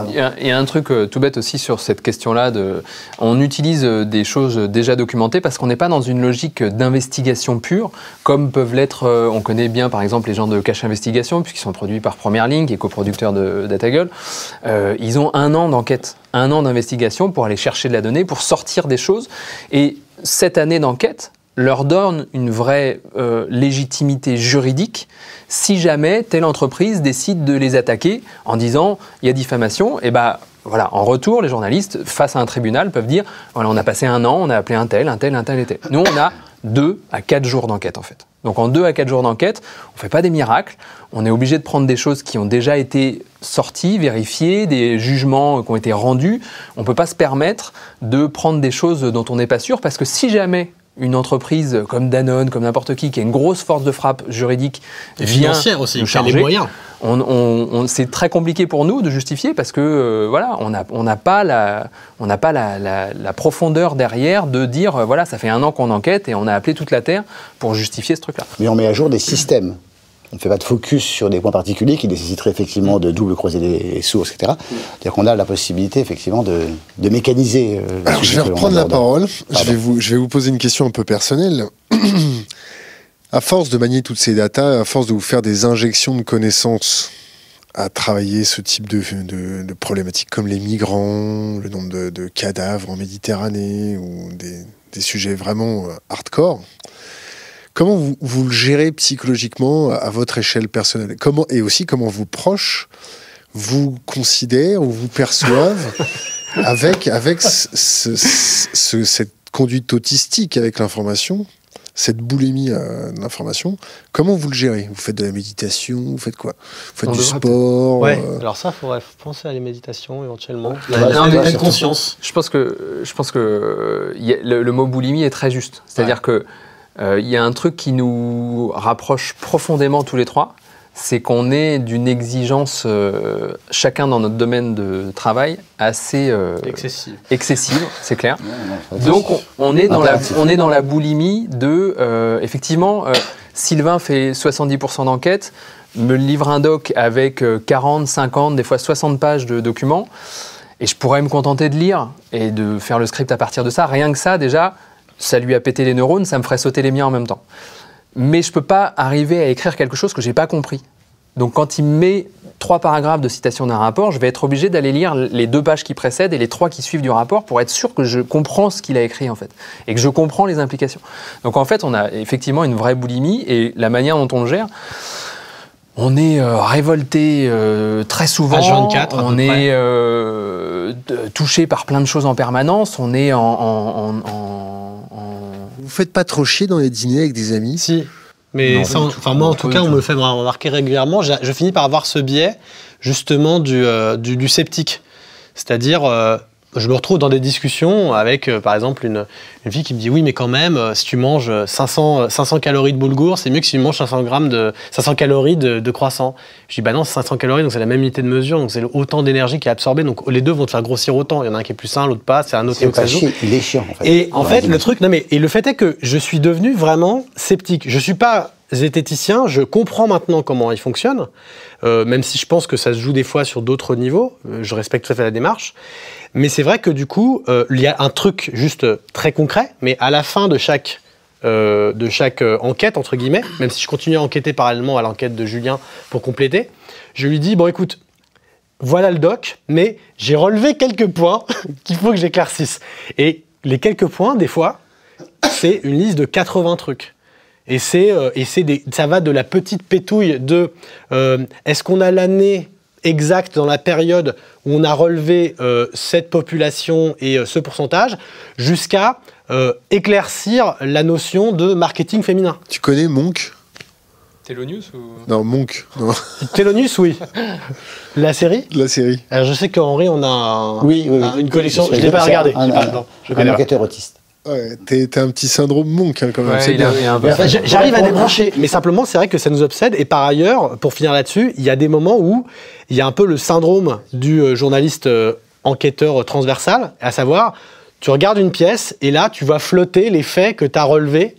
Il y, a, il y a un truc euh, tout bête aussi sur cette question-là. De, on utilise euh, des choses déjà documentées parce qu'on n'est pas dans une logique d'investigation pure, comme peuvent l'être. euh, on connaît bien, par exemple, les gens de Cache Investigation, puisqu'ils sont produits par Première Ligne, qui est coproducteur de DataGull. Euh, ils ont un an d'enquête, un an d'investigation pour aller chercher de la donnée, pour sortir des choses. Et cette année d'enquête leur donne une vraie euh, légitimité juridique si jamais telle entreprise décide de les attaquer en disant il y a diffamation, et ben voilà, en retour, les journalistes, face à un tribunal, peuvent dire voilà, on a passé un an, on a appelé un tel, un tel, un tel et tel. Nous, on a 2 à 4 jours d'enquête en fait. Donc en 2 à 4 jours d'enquête, on ne fait pas des miracles, on est obligé de prendre des choses qui ont déjà été sorties, vérifiées, des jugements qui ont été rendus. On ne peut pas se permettre de prendre des choses dont on n'est pas sûr, parce que si jamais une entreprise comme Danone, comme n'importe qui, qui a une grosse force de frappe juridique, Et vient financière aussi, nous qui a les charger, moyens. on, on- on- c'est très compliqué pour nous de justifier parce que euh, voilà, on n'a on pas, la, on n'a pas la, la- la profondeur derrière de dire euh, voilà, ça fait un an qu'on enquête et on a appelé toute la terre pour justifier ce truc-là. Mais on met à jour des systèmes. On ne fait pas de focus sur des points particuliers qui nécessiteraient effectivement de double croiser les sources, etc. C'est-à-dire qu'on a la possibilité effectivement de, de mécaniser. euh, Alors, je vais reprendre la parole. Je vais, vous, je vais vous poser une question un peu personnelle. à force de manier toutes ces datas, à force de vous faire des injections de connaissances, à travailler ce type de, de- de problématiques comme les migrants, le nombre de, cadavres en Méditerranée ou des, des sujets vraiment euh, hardcore, comment vous, vous le gérez psychologiquement à, votre échelle personnelle? Comment, Et aussi comment vos proches vous considèrent ou vous perçoivent avec, avec ce- ce- ce- cette conduite autistique avec l'information, cette boulimie de l'information, comment vous le gérez? Vous faites de la méditation Vous faites quoi? Vous faites On du sport Ouais, euh, alors ça, il faudrait penser à les méditations éventuellement. Ouais, La, ouais, la conscience. Je pense que, je pense que euh, y a- le, le mot boulimie est très juste. C'est-à-dire que il y a un truc qui nous rapproche profondément tous les trois, c'est qu'on est d'une exigence, euh, chacun dans notre domaine de travail, assez euh, Excessive. excessive, c'est clair. Ouais, Donc on, on est dans la, Impératif. on est dans la boulimie de, euh, effectivement, euh, Sylvain fait 70% d'enquête, me livre un doc avec euh, 40, 50, des fois 60 pages de documents, et je pourrais me contenter de lire et de faire le script à partir de ça. Rien que ça, déjà, ça lui a pété les neurones, ça me ferait sauter les miens en même temps. Mais je peux pas arriver à écrire quelque chose que j'ai pas compris. Donc quand il met trois paragraphes de citation d'un rapport, je vais être obligé d'aller lire les deux pages qui précèdent et les trois qui suivent du rapport pour être sûr que je comprends ce qu'il a écrit en fait et que je comprends les implications. Donc en fait, on a effectivement une vraie boulimie et la manière dont on le gère. On est euh, révolté euh, très souvent. H24 à peu on est euh, touché par plein de choses en permanence. On est en, en- en- en- en- Vous faites pas trop chier dans les dîners avec des amis? Si. Mais Non, ça, enfin, moi, en tout cas, on tout. me le fait remarquer régulièrement. Je, je finis par avoir ce biais, justement, du, euh, du, du sceptique. C'est-à-dire, euh, je me retrouve dans des discussions avec, euh, par exemple, une, une fille qui me dit Oui, mais quand même, euh, si tu manges 500, euh, 500 calories de boulgour, c'est mieux que si tu manges 500, grammes de, 500 calories de, de croissant. Je dis Bah non, c'est 500 calories, donc c'est la même unité de mesure, donc c'est autant d'énergie qui est absorbée. Donc les deux vont te faire grossir autant. Il y en a un qui est plus sain, l'autre pas, c'est un autre qui est chier, il est chiant en fait. Et en fait, le truc, non mais, et le fait est que je suis devenu vraiment sceptique. Je suis pas zététicien, je comprends maintenant comment il fonctionne, euh, même si je pense que ça se joue des fois sur d'autres niveaux. euh, je respecte tout à fait la démarche. Mais c'est vrai que du coup, euh, il y a un truc juste très concret, mais à la fin de chaque, de chaque enquête, entre guillemets, même si je continue à enquêter parallèlement à l'enquête de Julien pour compléter, je lui dis, bon écoute, voilà le doc, mais j'ai relevé quelques points qu'il faut que j'éclaircisse. Et les quelques points, des fois, c'est une liste de 80 trucs. Et, c'est, euh, et c'est des, ça va de la petite pétouille de euh, est-ce qu'on a l'année exacte dans la période où on a relevé euh, cette population et euh, ce pourcentage, jusqu'à euh, éclaircir la notion de marketing féminin? Tu connais Monk? Telonius ou? Non, Monk, non, oui. La série? La série. Alors je sais qu'Henri, on a un- Oui, oui, oui. un- une collection. Je ne l'ai pas regardé. un- pas un- Un enquêteur autiste. Ouais, t'es t'as un petit syndrome Monk hein, quand même. Ouais, J'arrive à débrancher, mais simplement c'est vrai que ça nous obsède. Et par ailleurs, pour finir là-dessus, il y a des moments où il y a un peu le syndrome du euh, journaliste euh, enquêteur euh, transversal, à savoir, tu regardes une pièce et là tu vas flotter les faits que tu as relevés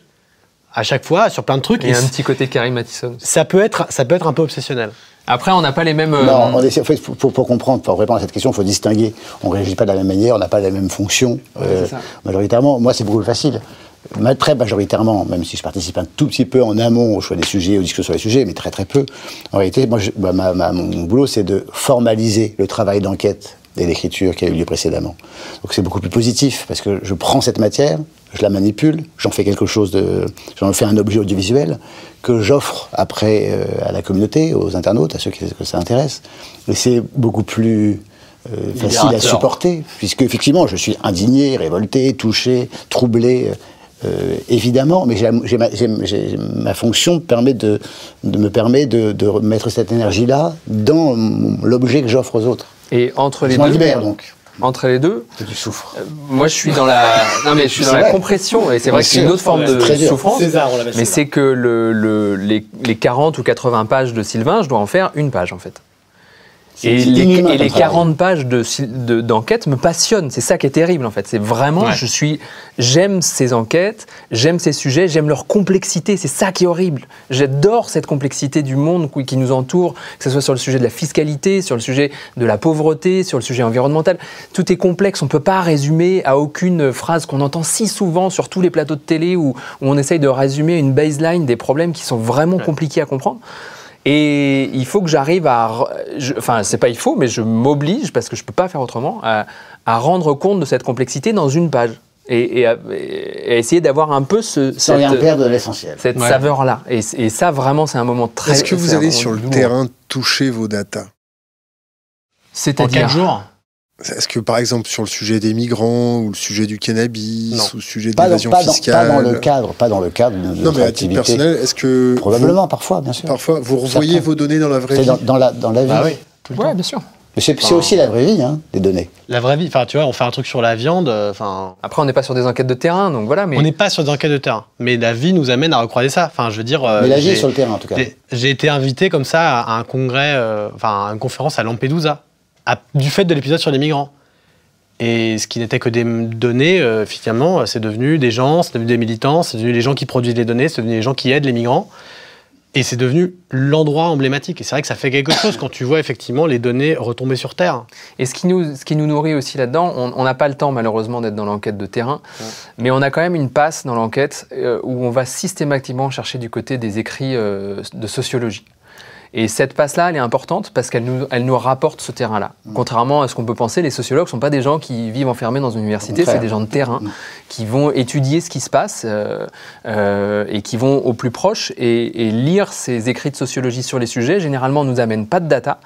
à chaque fois sur plein de trucs. Il y a un petit côté Carrie Mathison. ça peut être, ça peut être un peu obsessionnel. Après, on n'a pas les mêmes. euh, Non, on essaie, en fait, pour, pour- pour comprendre, pour répondre à cette question, il faut distinguer. On ne réagit pas de la même manière, on n'a pas la même fonction. euh, c'est ça. majoritairement, moi, c'est beaucoup plus facile. Ma- Très majoritairement, même si je participe un tout petit peu en amont au choix des sujets, aux discussions sur les sujets, mais très très peu. En réalité, moi, je- bah, ma- ma- mon boulot, c'est de formaliser le travail d'enquête et d'écriture qui a eu lieu précédemment. Donc c'est beaucoup plus positif parce que je prends cette matière, je la manipule, j'en fais quelque chose de, j'en fais un objet audiovisuel que j'offre après euh, à la communauté, aux internautes, à ceux qui, que ça intéresse. Et c'est beaucoup plus euh, facile à supporter puisque effectivement je suis indigné, révolté, touché, troublé. Euh, évidemment, mais j'ai- j'ai ma, j'ai- j'ai- ma fonction permet de, de me permet de, de mettre cette énergie-là dans l'objet que j'offre aux autres. Et entre les Je deux, libère donc. entre les deux, Que tu souffres. moi je suis dans la, non mais je suis dans la compression et c'est vrai que c'est une autre forme de souffrance. César, Mais c'est que le, le- les, les 40 ou 80 pages de Sylvain, je dois en faire une page en fait. Et les, et comme les travail. 40 pages de Syl- de- d'enquête me passionnent. C'est ça qui est terrible en fait. C'est vraiment, Ouais. je suis, j'aime ces enquêtes, j'aime ces sujets, j'aime leur complexité. C'est ça qui est horrible. J'adore cette complexité du monde qui nous entoure, que ce soit sur le sujet de la fiscalité, sur le sujet de la pauvreté, sur le sujet environnemental. Tout est complexe. On ne peut pas résumer à aucune phrase qu'on entend si souvent sur tous les plateaux de télé où, où on essaye de résumer une baseline des problèmes qui sont vraiment compliqués à comprendre. Et il faut que j'arrive à. je- Enfin, c'est pas il faut, mais je m'oblige, parce que je peux pas faire autrement, à, à rendre compte de cette complexité dans une page. Et, et à, et à essayer d'avoir un peu ce, Sans rien perdre de l'essentiel. cette Ouais. saveur-là. Et, et ça, vraiment, c'est un moment très. Est-ce que vous allez sur le terrain toucher vos datas En C'est-à-dire. 4 jours? Est-ce que par exemple sur le sujet des migrants ou le sujet du cannabis Non. ou le sujet de l'évasion pas, dans, fiscale pas dans le cadre, pas dans le cadre de Non mais à titre personnel, est-ce que Probablement, parfois, bien sûr. parfois vous revoyez Certains. vos données dans la vraie vie dans, dans la, dans la vie. Bah oui, tout le Ouais, temps. bien sûr. Mais c'est aussi la vraie vie, hein, des données. La vraie vie, enfin tu vois, on fait un truc sur la viande, euh, enfin... Après, on n'est pas sur des enquêtes de terrain, donc voilà. Mais On n'est pas sur des enquêtes de terrain, mais la vie nous amène à recroiser ça. Enfin, je veux dire... euh, Mais la vie j'ai- est sur le terrain, en tout cas. j'ai- J'ai été invité comme ça à un congrès, euh, enfin à une conférence à Lampedusa, à- du fait de l'épisode sur les migrants. Et ce qui n'était que des données, euh, finalement, c'est devenu des gens, c'est devenu des militants, c'est devenu les gens qui produisent les données, c'est devenu les gens qui aident les migrants. Et c'est devenu l'endroit emblématique. Et c'est vrai que ça fait quelque chose quand tu vois effectivement les données retomber sur Terre. Et ce qui nous, ce qui nous nourrit aussi là-dedans, on n'a pas le temps malheureusement d'être dans l'enquête de terrain, mais on a quand même une passe dans l'enquête euh, où on va systématiquement chercher du côté des écrits euh, de sociologie. Et cette passe-là, elle est importante parce qu'elle nous, elle nous rapporte ce terrain-là. Contrairement à ce qu'on peut penser, les sociologues ne sont pas des gens qui vivent enfermés dans une université, c'est des gens de terrain qui vont étudier ce qui se passe euh, euh, et qui vont au plus proche et, et lire ces écrits de sociologie sur les sujets. Généralement, on nous amène pas de data,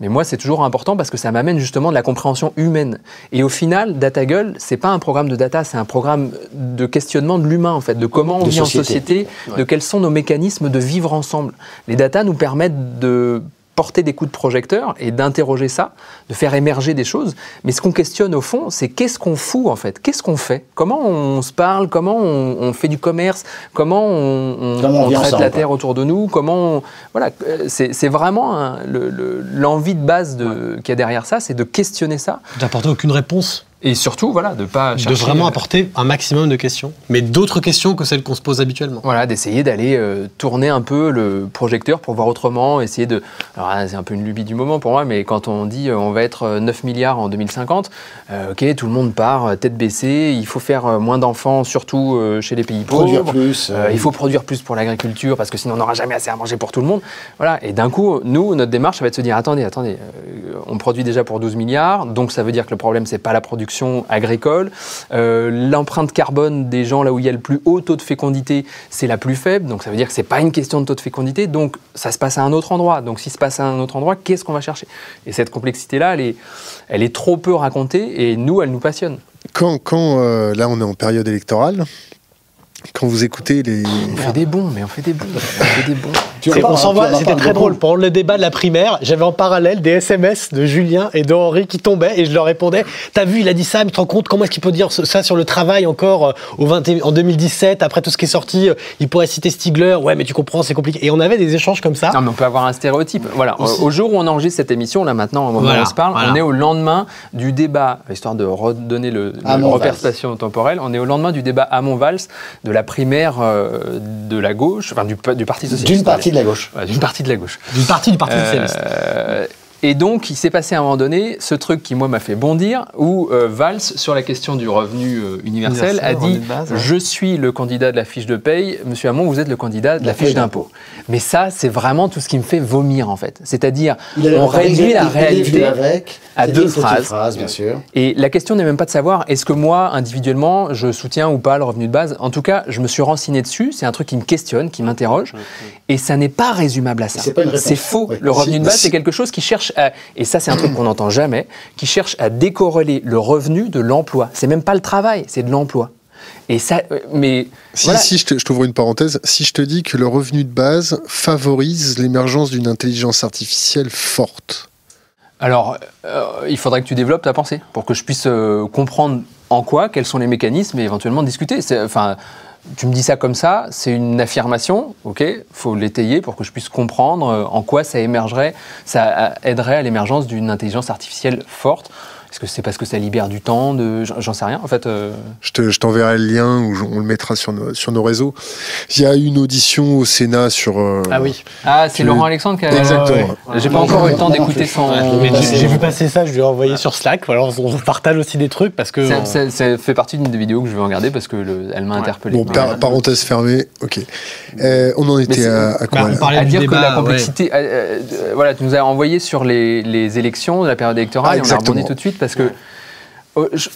mais moi, c'est toujours important parce que ça m'amène justement de la compréhension humaine. Et au final, DataGull, c'est pas un programme de data, c'est un programme de questionnement de l'humain en fait, de comment on De vit en société. société, de quels sont nos mécanismes de vivre ensemble. Les data nous permettent de porter des coups de projecteur et d'interroger ça, de faire émerger des choses. Mais ce qu'on questionne au fond, c'est qu'est-ce qu'on fout en fait? Qu'est-ce qu'on fait? Comment on se parle? Comment on, on fait du commerce? Comment on, on- Comment on on vit traite ensemble, la terre autour de nous? Comment on- Voilà, euh, c'est vraiment un- le- le- l'envie de base de- qu'il y a derrière ça, c'est de questionner ça. D'apporter aucune réponse. Et surtout voilà de pas de vraiment euh, apporter un maximum de questions, mais d'autres questions que celles qu'on se pose habituellement. Voilà, d'essayer d'aller euh, tourner un peu le projecteur pour voir autrement, essayer de... Alors c'est un peu une lubie du moment pour moi, mais quand on dit euh, on va être euh, 9 milliards en 2050, euh, ok, tout le monde part euh, tête baissée, il faut faire euh, moins d'enfants, surtout euh, chez les pays pauvres. Produire plus. Euh, il faut produire plus pour l'agriculture parce que sinon on n'aura jamais assez à manger pour tout le monde. Voilà. Et d'un coup, nous, notre démarche, ça va être de se dire attendez, attendez, euh, on produit déjà pour 12 milliards, donc ça veut dire que le problème, c'est pas la production agricole. Euh, L'empreinte carbone des gens là où il y a le plus haut taux de fécondité, c'est la plus faible, donc ça veut dire que c'est pas une question de taux de fécondité, donc ça se passe à un autre endroit. Donc si se passe à un autre endroit, qu'est-ce qu'on va chercher? Et cette complexité-là, elle est, elle est trop peu racontée et nous, elle nous passionne. Quand, quand euh, là on est en période électorale, quand vous écoutez les... On fait des bons, mais on fait des bons, on fait des bons. Tu Et en parles, on hein, s'envoie, tu en c'était très drôle. Pendant le débat de la primaire, j'avais en parallèle des SMS de Julien et de Henri qui tombaient et je leur répondais T'as vu, il a dit ça, mais tu te rends compte comment est-ce qu'il peut dire ça sur le travail encore euh, au 20 et- en 2017, après tout ce qui est sorti euh, Il pourrait citer Stigler, ouais, mais tu comprends, c'est compliqué. Et on avait des échanges comme ça. Non, mais on peut avoir un stéréotype. Voilà. Aussi. Au jour où on enregistre cette émission, là maintenant, au moment Voilà, où on se parle, voilà. on est au lendemain du débat, histoire de redonner le, le repère spatio temporel, on est au lendemain du débat Hamon-Valls de la primaire euh, de la gauche, enfin du, du Parti Socialiste. D'une partie de la gauche. D'une partie de la gauche. D'une partie du Parti Socialiste. Et donc, il s'est passé à un moment donné ce truc qui, moi, m'a fait bondir, où euh, Valls, sur la question du revenu euh, universel, Universel, a dit de base, ouais. Je suis le candidat de la fiche de paye, monsieur Hamon, vous êtes le candidat de la fiche d'impôt. Mais ça, c'est vraiment tout ce qui me fait vomir, en fait. C'est-à-dire, on réduit la réalité avec, à deux phrases. phrase, bien sûr. Et la question n'est même pas de savoir est-ce que moi, individuellement, je soutiens ou pas le revenu de base? En tout cas, je me suis renseigné dessus. C'est un truc qui me questionne, qui m'interroge. Et ça n'est pas résumable à ça. C'est faux. Oui. Le revenu de base, c'est quelque chose qui cherche à. Et ça, c'est un truc qu'on n'entend jamais, qui cherche à décorréler le revenu de l'emploi. C'est même pas le travail, c'est de l'emploi. Et ça, euh, mais Si, voilà. si, je t'ouvre une parenthèse, si je te dis que le revenu de base favorise l'émergence d'une intelligence artificielle forte. Alors, euh, il faudrait que tu développes ta pensée pour que je puisse euh, comprendre en quoi, quels sont les mécanismes et éventuellement discuter. Enfin, tu me dis ça comme ça, c'est une affirmation, ok faut l'étayer pour que je puisse comprendre euh, en quoi ça émergerait, ça euh, aiderait à l'émergence d'une intelligence artificielle forte. Est-ce que c'est parce que ça libère du temps de... J'en sais rien, en fait. euh, Je te- je t'enverrai le lien ou on le mettra sur nos, sur nos réseaux. Il y a eu une audition au Sénat sur. euh, Ah oui. Ah, c'est Laurent Alexandre qui a... Exactement. J'ai pas encore eu le temps d'écouter son... J'ai vu passer ça, je lui ai envoyé sur Slack. Voilà, on, on partage aussi des trucs parce que. Ça, ça- ça fait partie d'une des vidéos que je vais regarder parce que le- elle m'a interpellé. Bon, par- parenthèse fermée, ok. Euh, on en était à, à quoi Bah, on là parlait à dire que la complexité, voilà, tu nous as envoyé sur les, les élections de la période électorale Ah, et on a rebondi exactement. tout de suite parce que euh, je-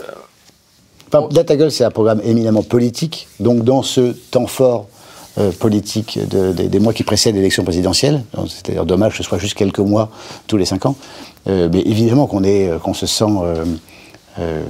Enfin, DataGull, c'est un programme éminemment politique. Donc, dans ce temps fort euh, politique de- des- des mois qui précèdent l'élection présidentielle, c'est-à-dire dommage que ce soit juste quelques mois tous les cinq ans, euh, mais évidemment qu'on est, euh, qu'on se sent euh, euh,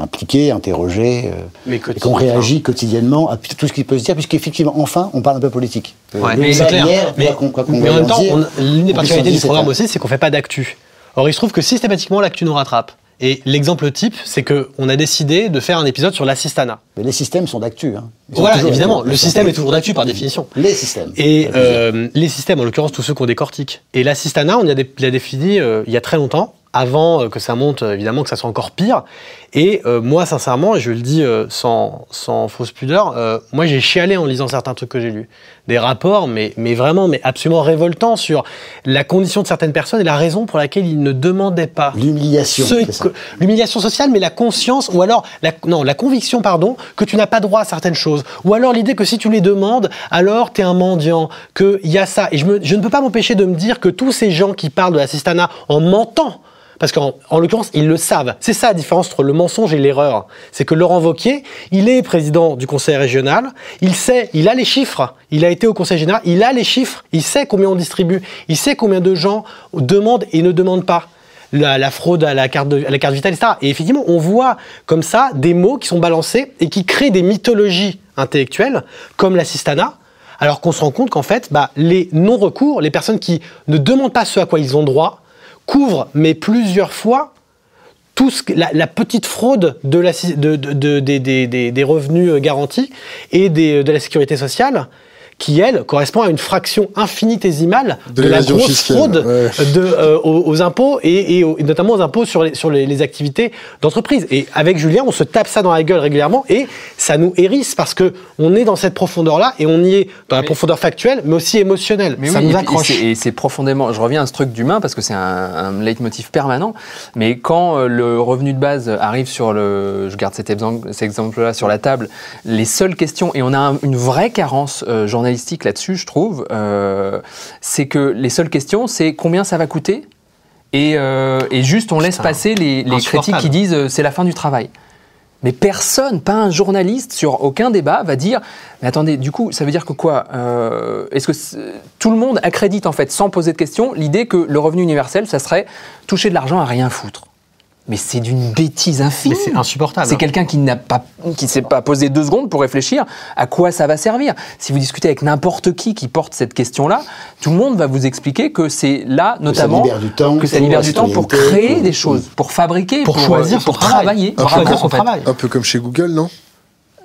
impliqué, interrogé, euh, et qu'on réagit quotidiennement à tout ce qui peut se dire, puisqu'effectivement, enfin, on parle un peu politique. Euh, Ouais, mais c'est clair. manière, Mais, quoi qu'on- quoi qu'on mais en même temps, l'une des particularités du programme aussi, c'est qu'on fait pas d'actu. Or, il se trouve que systématiquement, l'actu nous rattrape. Et l'exemple type, c'est qu'on a décidé de faire un épisode sur l'assistanat. Mais les systèmes sont d'actu. Hein. Voilà, évidemment, le système est toujours d'actu par définition. Les systèmes. Et euh, les systèmes, en l'occurrence tous ceux qu'on décortique. Et l'assistanat, on y a, dé- l'a défini euh, il y a très longtemps, avant euh, que ça monte, euh, évidemment, que ça soit encore pire. Et euh, moi, sincèrement, et je le dis euh, sans, sans fausse pudeur, euh, moi j'ai chialé en lisant certains trucs que j'ai lus. Des rapports, mais, mais vraiment, mais absolument révoltants sur la condition de certaines personnes et la raison pour laquelle ils ne demandaient pas. L'humiliation. L'humiliation sociale, mais la conscience, ou alors, la, non, la conviction, pardon, que tu n'as pas droit à certaines choses. Ou alors l'idée que si tu les demandes, alors tu es un mendiant, qu'il y a ça. Et je, me- je ne peux pas m'empêcher de me dire que tous ces gens qui parlent de l'assistanat en mentant, parce qu'en en l'occurrence, ils le savent. C'est ça la différence entre le mensonge et l'erreur. C'est que Laurent Wauquiez, il est président du conseil régional, il sait, il a les chiffres, il a été au conseil général, il a les chiffres, il sait combien on distribue, il sait combien de gens demandent et ne demandent pas la, la fraude à la, carte de- à la carte vitale, etc. Et effectivement, on voit comme ça des mots qui sont balancés et qui créent des mythologies intellectuelles, comme l'assistanat, alors qu'on se rend compte qu'en fait, bah, les non-recours, les personnes qui ne demandent pas ce à quoi ils ont droit, couvrent, mais plusieurs fois, tout ce la, petite fraude des- revenus garantis et des- de la sécurité sociale, qui, elle, correspond à une fraction infinitésimale De de, la grosse fiscale, fraude ouais. de, euh, aux, aux impôts et, et aux- et notamment aux impôts sur les, sur les, les activités d'entreprise. Et avec Julien, on se tape ça dans la gueule régulièrement et ça nous hérisse parce que on est dans cette profondeur-là et on y est dans la Mais- profondeur factuelle, mais aussi émotionnelle. Mais ça oui, nous accroche. Et c'est- profondément. Je reviens à ce truc d'humain parce que c'est un, un leitmotiv permanent. Mais quand euh, le revenu de base arrive sur le. Je garde cet exemple- cet exemple-là sur la table, les seules questions, et on a un- une vraie carence euh, journalistique là-dessus, je trouve, euh, c'est que les seules questions, c'est combien ça va coûter et, euh, et juste on laisse passer les, critiques qui disent euh, c'est la fin du travail. Mais personne, pas un journaliste sur aucun débat va dire mais attendez, du coup, ça veut dire que quoi Euh, Est-ce que tout le monde accrédite en fait, sans poser de questions, l'idée que le revenu universel, ça serait toucher de l'argent à rien foutre Mais c'est d'une bêtise infime. Mais c'est insupportable. C'est quelqu'un qui n'a pas, qui s'est pas posé deux secondes pour réfléchir à quoi ça va servir. Si vous discutez avec n'importe qui qui porte cette question-là, tout le monde va vous expliquer que c'est là, notamment, libère du temps que ça libère la du temps pour créer des choses, pour fabriquer, Pour pour, choisir euh, son pour travail. travailler. Pour choisir son en fait. travail. Un peu comme chez Google, non?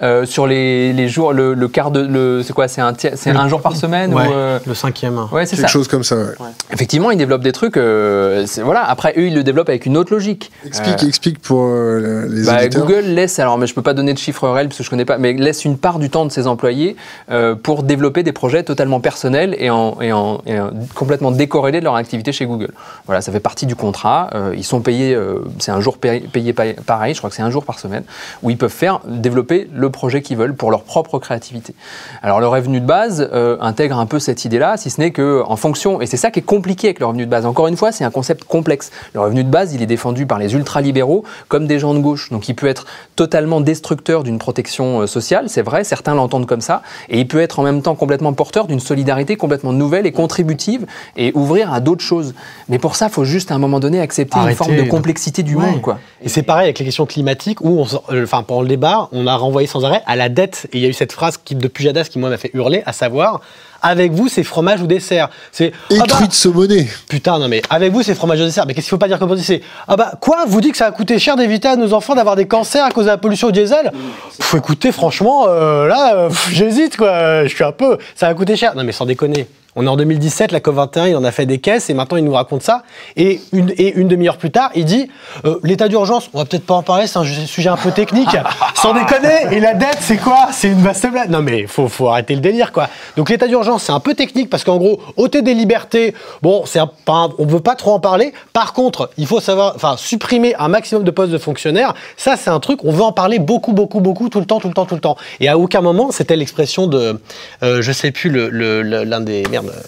Euh, sur les, les jours, le, le quart de, le, c'est quoi, c'est un, c'est Le- un jour par semaine Ouais, ou, euh, le cinquième. ouais, c'est Quelque ça. chose comme ça, ouais. Effectivement, ils développent des trucs. euh, c'est- voilà. Après, eux, ils le développent avec une autre logique. Explique, Euh, explique pour euh, les bah, auditeurs. Google laisse, alors mais je peux pas donner de chiffres réels parce que je connais pas, mais laisse une part du temps de ses employés euh, pour développer des projets totalement personnels et, en, et, en, et en- complètement décorrélés de leur activité chez Google. Voilà, ça fait partie du contrat. euh, ils sont payés, euh, c'est un jour payé, payé pa- pareil, je crois que c'est un jour par semaine, où ils peuvent faire développer le projet qu'ils veulent pour leur propre créativité. Alors le revenu de base euh, intègre un peu cette idée-là, si ce n'est que en fonction, et c'est ça qui est compliqué avec le revenu de base. Encore une fois, c'est un concept complexe. Le revenu de base, il est défendu par les ultralibéraux comme des gens de gauche, donc il peut être totalement destructeur d'une protection euh, sociale, c'est vrai, certains l'entendent comme ça, et il peut être en même temps complètement porteur d'une solidarité complètement nouvelle et contributive et ouvrir à d'autres choses. Mais pour ça, il faut juste à un moment donné accepter une forme de complexité du Ouais. monde, quoi. Et c'est pareil avec les questions climatiques où, on euh, enfin, pendant le débat, on a renvoyé sans arrêt à la dette. Et il y a eu cette phrase qui, de Pujadas qui, moi, m'a fait hurler, à savoir avec vous, c'est fromage ou dessert. C'est Et ah bah, truite saumonée. Putain, non mais avec vous, c'est fromage ou dessert. Mais qu'est-ce qu'il faut pas dire comme on dit C'est ah bah quoi Vous dites que ça va coûter cher d'éviter à nos enfants d'avoir des cancers à cause de la pollution au diesel? Faut écouter, franchement, euh, là, euh, j'hésite quoi. Je suis un peu. Ça va coûter cher. Non mais sans déconner. On est en 2017, la COP21, il en a fait des caisses et maintenant il nous raconte ça. Et une, et une demi-heure plus tard, il dit euh, l'état d'urgence, on va peut-être pas en parler, c'est un sujet un peu technique. Sans déconner. Et la dette, c'est quoi? C'est une vaste blague. Non mais faut, faut arrêter le délire quoi. Donc l'état d'urgence, c'est un peu technique parce qu'en gros, ôter des libertés, bon, c'est on veut pas trop en parler. Par contre, il faut savoir, enfin, supprimer un maximum de postes de fonctionnaires. Ça, c'est un truc, on veut en parler beaucoup, beaucoup, beaucoup, tout le temps, tout le temps, tout le temps. Et à aucun moment, c'était l'expression de, euh, je sais plus, le- le- le- l'un des, merde, euh,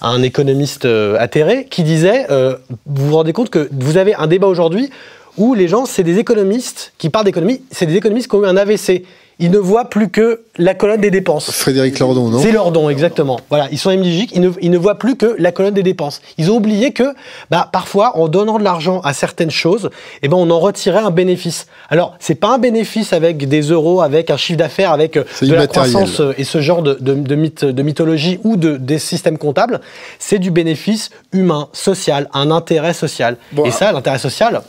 un économiste euh, atterré qui disait, euh, vous vous rendez compte que vous avez un débat aujourd'hui où les gens, c'est des économistes qui parlent d'économie, c'est des économistes qui ont eu un AVC. Ils ne voient plus que la colonne des dépenses. Frédéric Lordon, non C'est leur don, exactement. Voilà, ils sont hémiplégiques, ils ne, ils ne voient plus que la colonne des dépenses. Ils ont oublié que, bah, parfois, en donnant de l'argent à certaines choses, eh ben, on en retirait un bénéfice. Alors, c'est pas un bénéfice avec des euros, avec un chiffre d'affaires, avec euh, de la croissance euh, et ce genre de, de, de mythe- de mythologie ou de, des systèmes comptables. C'est du bénéfice humain, social, un intérêt social. Bon, et ça, l'intérêt social,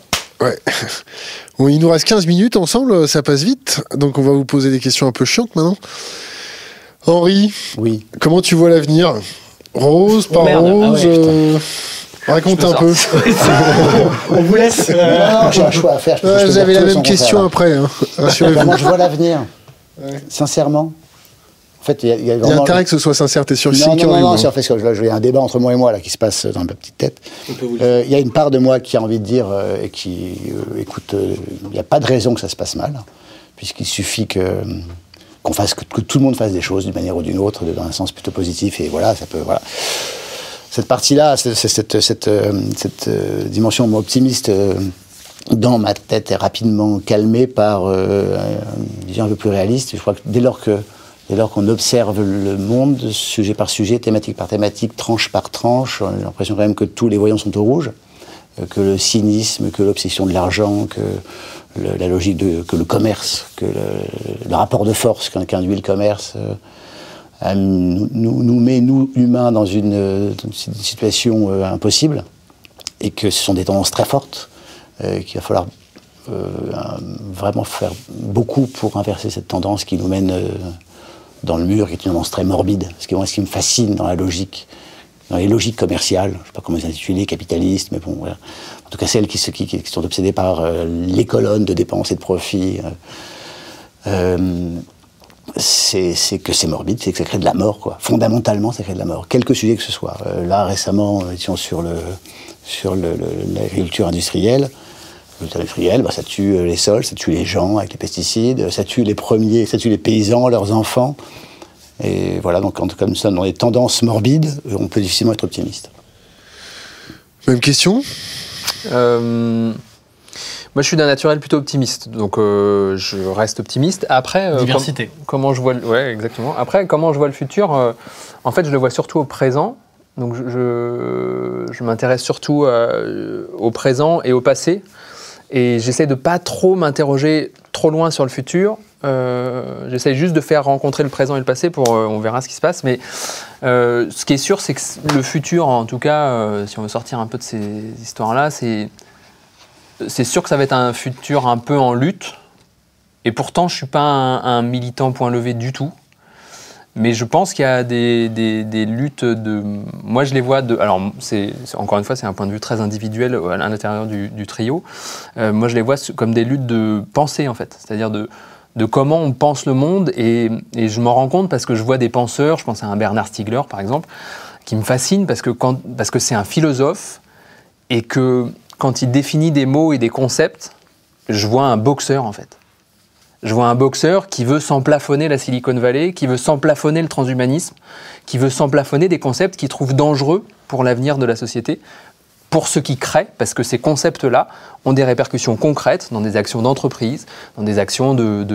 Ouais. Bon, il nous reste 15 minutes ensemble, ça passe vite. Donc on va vous poser des questions un peu chiantes maintenant. Henri, Oui. comment tu vois l'avenir? Rose, pas Oh. Ah rose ouais, putain. euh, Raconte un peu. on vous laisse. euh, j'ai un choix à faire. dire J'avais la même question après. hein. Rassurez-vous. Comment je vois l'avenir? Sincèrement? En fait, il y a, il y a Il y a vraiment- intérêt que ce soit sincère, t'es sûr que c'est Non, non, non, non, en fait, il y a un débat entre moi et moi là, qui se passe dans ma petite tête. Euh, Il y a une part de moi qui a envie de dire, euh, et qui, euh, écoute, euh, il n'y a pas de raison que ça se passe mal, puisqu'il suffit que qu'on fasse que, que tout le monde fasse des choses d'une manière ou d'une autre, dans un sens plutôt positif, et voilà, ça peut, voilà. Cette partie-là, cette, cette, euh, cette, euh, dimension moi, optimiste euh, dans ma tête est rapidement calmée par euh, une vision un peu plus réaliste. Je crois que dès lors que dès lors qu'on observe le monde, sujet par sujet, thématique par thématique, tranche par tranche, on a l'impression quand même que tous les voyants sont au rouge, euh, que le cynisme, que l'obsession de l'argent, que le- la logique de que le commerce, que le, rapport de force qu'in- qu'induit le commerce. euh, nous, met, nous, humains, dans une, euh, situation impossible, et que ce sont des tendances très fortes, qu'il va falloir vraiment faire beaucoup pour inverser cette tendance qui nous mène dans le mur, qui est une tendance très morbide. Ce qui, ce qui me fascine dans la logique, dans les logiques commerciales, je ne sais pas comment les intituler, capitalistes, mais bon. En tout cas, celles qui, sont obsédées par euh, les colonnes de dépenses et de profits. euh, euh, c'est que c'est morbide, c'est que ça crée de la mort, quoi. Fondamentalement, ça crée de la mort. Quelque sujet que ce soit. Là, récemment, étions sur le sur le- le- l'agriculture industrielle. Industrielle, bah, ça tue euh, les sols, ça tue les gens avec les pesticides, ça tue les premiers, ça tue les paysans, leurs enfants. Et voilà, donc quand, comme nous sommes dans des tendances morbides, euh, on peut difficilement être optimiste. Même question? Euh, moi, je suis d'un naturel plutôt optimiste, donc euh, je reste optimiste. Après, euh, Diversité. com- comment je vois, le, ouais, exactement. Après, comment je vois le futur euh, En fait, je le vois surtout au présent. Donc, je, je, je m'intéresse surtout au présent et au passé, et j'essaie de pas trop m'interroger trop loin sur le futur. Euh, j'essaie juste de faire rencontrer le présent et le passé pour, euh, on verra ce qui se passe. Mais euh, ce qui est sûr, c'est que le futur, en tout cas, si on veut sortir un peu de ces histoires-là, c'est sûr que ça va être un futur un peu en lutte. Et pourtant, je suis pas un militant point levé du tout. Mais je pense qu'il y a des, des- luttes de. Moi, je les vois de. Alors, encore une fois, c'est un point de vue très individuel euh, à l'intérieur du, trio. Euh, moi, je les vois comme des luttes de pensée, en fait. C'est-à-dire de, de comment on pense le monde. Et, et je m'en rends compte parce que je vois des penseurs, je pense à un Bernard Stiegler, par exemple, qui me fascine parce que parce que c'est un philosophe et que quand il définit des mots et des concepts, je vois un boxeur, en fait. Je vois un boxeur qui veut s'emplafonner la Silicon Valley, qui veut s'emplafonner le transhumanisme, qui veut s'emplafonner des concepts qu'il trouve dangereux pour l'avenir de la société, pour ceux qui créent, parce que ces concepts-là ont des répercussions concrètes dans des actions d'entreprise, dans des actions de,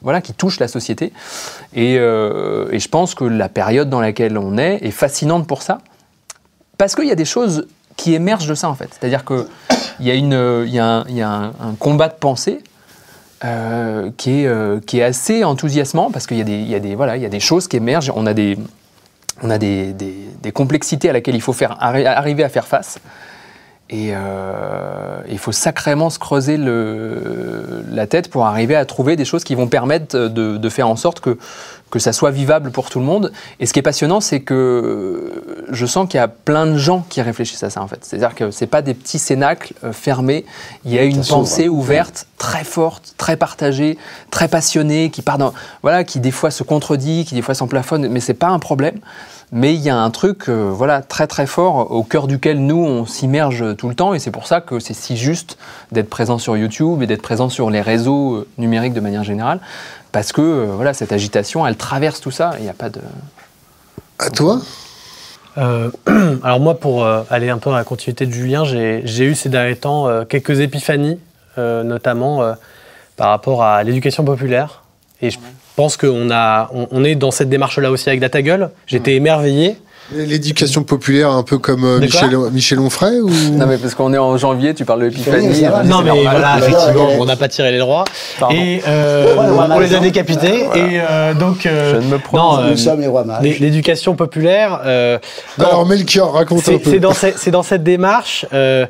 voilà, qui touchent la société. Et, euh, et je pense que la période dans laquelle on est est fascinante pour ça, parce qu'il y a des choses qui émergent de ça en fait. C'est-à-dire qu'il y a, une, y y a un combat de pensée euh, qui, est, euh, qui est assez enthousiasmant parce qu'il y, a des- il y, a des- voilà, il y a des choses qui émergent. On a des, on a des, des- complexités à laquelle il faut faire, arri- arriver à faire face. Et euh, il faut sacrément se creuser le- la tête pour arriver à trouver des choses qui vont permettre de, de faire en sorte que, que ça soit vivable pour tout le monde. Et ce qui est passionnant, c'est que je sens qu'il y a plein de gens qui réfléchissent à ça en fait. C'est-à-dire que c'est pas des petits cénacles euh, fermés. Il y a une pensée ouverte, très forte, très partagée, très passionnée, qui part dans, voilà, qui des fois se contredit, qui des fois s'emplafonne, mais c'est pas un problème. Mais il y a un truc, euh, voilà, très très fort au cœur duquel nous on s'immerge tout le temps, et c'est pour ça que c'est si juste d'être présent sur YouTube et d'être présent sur les réseaux euh, numériques de manière générale, parce que euh, voilà, cette agitation, elle traverse tout ça. et Il n'y a pas de. À toi? Euh, alors moi, pour euh, aller un peu dans la continuité de Julien, j'ai j'ai eu ces derniers temps euh, quelques épiphanies, euh, notamment euh, par rapport à l'éducation populaire. Et je pense qu'on a, on, on est dans cette démarche-là aussi avec DataGull. J'étais émerveillé. L'éducation populaire, un peu comme euh, Michel, Michel Onfray ou... Non mais parce qu'on est en janvier, tu parles de l'épiphanie. Non, mais normal. voilà, effectivement, on n'a pas tiré les droits. Pardon. Et euh, on les a décapités. Et euh, donc, euh, Je ne me euh, Nous sommes les rois mages. l'é- l'éducation populaire. euh, Alors Melchior, raconte un C'est peu. c'est dans, cette- c'est dans cette démarche. euh,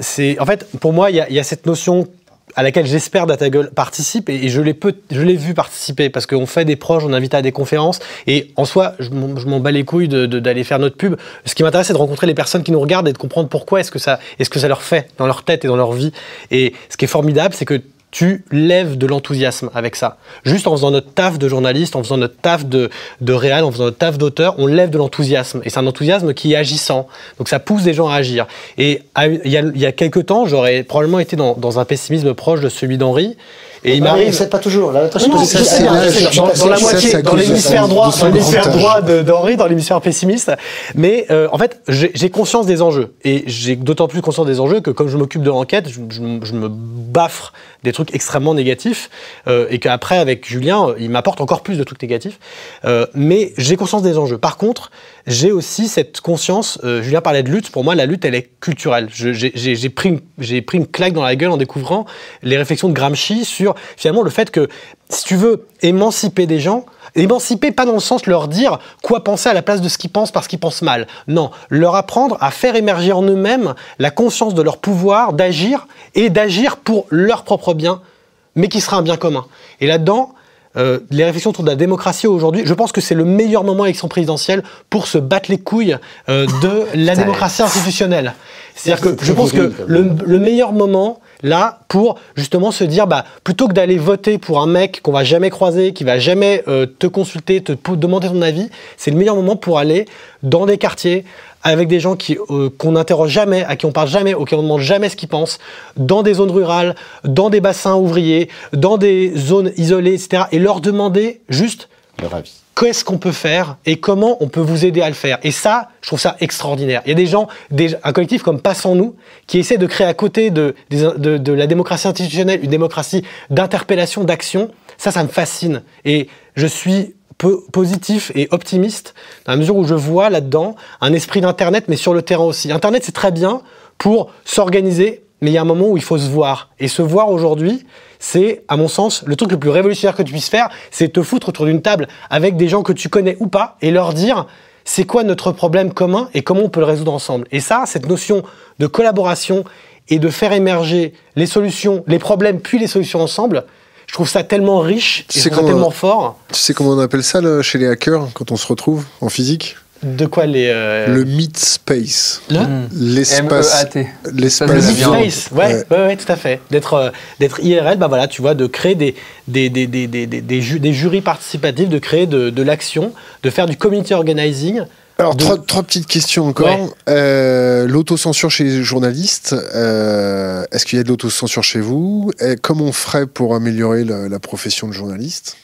c'est en fait, pour moi, il y, y a cette notion à laquelle j'espère DataGull participe et, je l'ai je l'ai vu participer parce qu'on fait des proches, on invite à des conférences et en soi, je m'en bats les couilles de- de- d'aller faire notre pub. Ce qui m'intéresse, c'est de rencontrer les personnes qui nous regardent et de comprendre pourquoi est-ce que ça, est-ce que ça leur fait dans leur tête et dans leur vie. Et ce qui est formidable, c'est que tu lèves de l'enthousiasme avec ça. Juste en faisant notre taf de journaliste, en faisant notre taf de, de réal, en faisant notre taf d'auteur, on lève de l'enthousiasme. Et c'est un enthousiasme qui est agissant. Donc ça pousse des gens à agir. Et il y a, y a quelques temps, j'aurais probablement été dans, dans un pessimisme proche de celui d'Henri. Et il Ah, m'arrive... C'est pas toujours. Là, dans, dans la ça, moitié, dans l'hémisphère droit, dans l'hémisphère droit de- d'Henri, dans l'hémisphère pessimiste. Mais euh, en fait, j'ai j'ai conscience des enjeux. Et j'ai d'autant plus conscience des enjeux que comme je m'occupe de l'enquête, je, je- je me baffre des trucs extrêmement négatifs. euh, et qu'après, avec Julien, il m'apporte encore plus de trucs négatifs. Euh, mais j'ai conscience des enjeux. Par contre, j'ai aussi cette conscience, euh, Julien parlait de lutte, pour moi la lutte elle est culturelle. J'ai pris, pris une claque dans la gueule en découvrant les réflexions de Gramsci sur finalement le fait que si tu veux émanciper des gens, émanciper pas dans le sens leur dire quoi penser à la place de ce qu'ils pensent parce qu'ils pensent mal. Non, leur apprendre à faire émerger en eux-mêmes la conscience de leur pouvoir d'agir et d'agir pour leur propre bien, mais qui sera un bien commun. Et là-dedans, euh, les réflexions autour de la démocratie aujourd'hui, je pense que c'est le meilleur moment à l'élection présidentielle pour se battre les couilles euh, de la démocratie institutionnelle. C'est-à-dire que je pense que le, le meilleur moment là pour justement se dire bah plutôt que d'aller voter pour un mec qu'on va jamais croiser, qui va jamais euh, te consulter, te demander ton avis, c'est le meilleur moment pour aller dans des quartiers avec des gens qui euh, qu'on n'interroge jamais, à qui on parle jamais, auxquels on demande jamais ce qu'ils pensent, dans des zones rurales, dans des bassins ouvriers, dans des zones isolées, etc. Et leur demander juste Leur avis. qu'est-ce qu'on peut faire et comment on peut vous aider à le faire. Et ça, je trouve ça extraordinaire. Il y a des gens, des- un collectif comme Passons-nous, qui essaie de créer à côté de, de- de la démocratie institutionnelle une démocratie d'interpellation, d'action. Ça, ça me fascine. Et je suis positif et optimiste dans la mesure où je vois là-dedans un esprit d'Internet, mais sur le terrain aussi. Internet, c'est très bien pour s'organiser, mais il y a un moment où il faut se voir. Et se voir aujourd'hui, c'est, à mon sens, le truc le plus révolutionnaire que tu puisses faire, c'est te foutre autour d'une table avec des gens que tu connais ou pas et leur dire c'est quoi notre problème commun et comment on peut le résoudre ensemble. Et ça, cette notion de collaboration et de faire émerger les solutions, les problèmes, puis les solutions ensemble, je trouve ça tellement riche Tu et sais tellement fort. Tu sais comment on appelle ça là, chez les hackers quand on se retrouve en physique? De quoi les. euh, Le meet space. le- L'espace. M-E-A-T. L'espace. Le bien. space, ouais, ouais, ouais, tout à fait. D'être, euh, d'être IRL, bah voilà, tu vois, de créer des, des, des, des, des, des, des ju- des jurys participatifs, de créer de, de l'action, de faire du community organizing. Alors, trois, trois petites questions encore. Ouais. Euh, l'autocensure chez les journalistes, euh, est-ce qu'il y a de l'autocensure chez vous? Et Comment on ferait pour améliorer la, la profession de journaliste?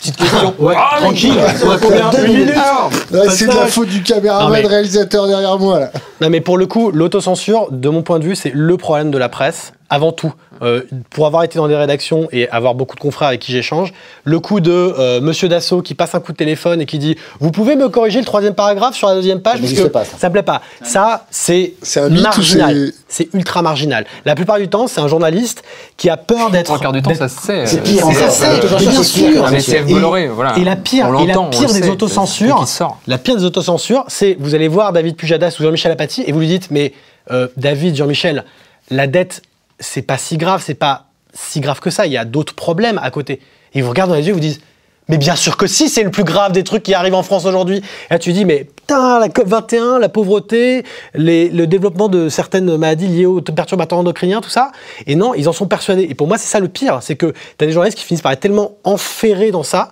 Petite question. Ouais, tranquille. On a combien minutes. Ah, C'est de la faute du caméraman, mais- réalisateur derrière moi. Là. Non, mais pour le coup, l'autocensure, de mon point de vue, c'est le problème de la presse. Avant tout, euh, pour avoir été dans des rédactions et avoir beaucoup de confrères avec qui j'échange, le coup de euh, Monsieur Dassault qui passe un coup de téléphone et qui dit Vous pouvez me corriger le troisième paragraphe sur la deuxième page Ça parce que pas, ça. ça me plaît pas. Ça, c'est marginal. c'est- ultra marginal. La plupart du temps, c'est un journaliste qui a peur d'être. Trois quarts du temps, ça se sait. C'est euh, pire ça, c'est- autocensure, bien sûr. que Mais ça. c'est Bolloré, voilà. Et la pire, et la pire des sait, autocensures, la pire des autocensures, c'est vous allez voir David Pujadas ou Jean-Michel Apathy et vous lui dites mais euh, David, Jean-Michel, la dette c'est pas si grave, c'est pas si grave que ça. Il y a d'autres problèmes à côté. Et ils vous regardent dans les yeux et vous disent mais bien sûr que si, c'est le plus grave des trucs qui arrivent en France aujourd'hui. Et là, tu dis, mais putain, la COP21, la pauvreté, les- le développement de certaines maladies liées aux perturbateurs endocriniens, tout ça. Et non, ils en sont persuadés. Et pour moi, c'est ça le pire. C'est que tu as des journalistes qui finissent par être tellement enferrés dans ça,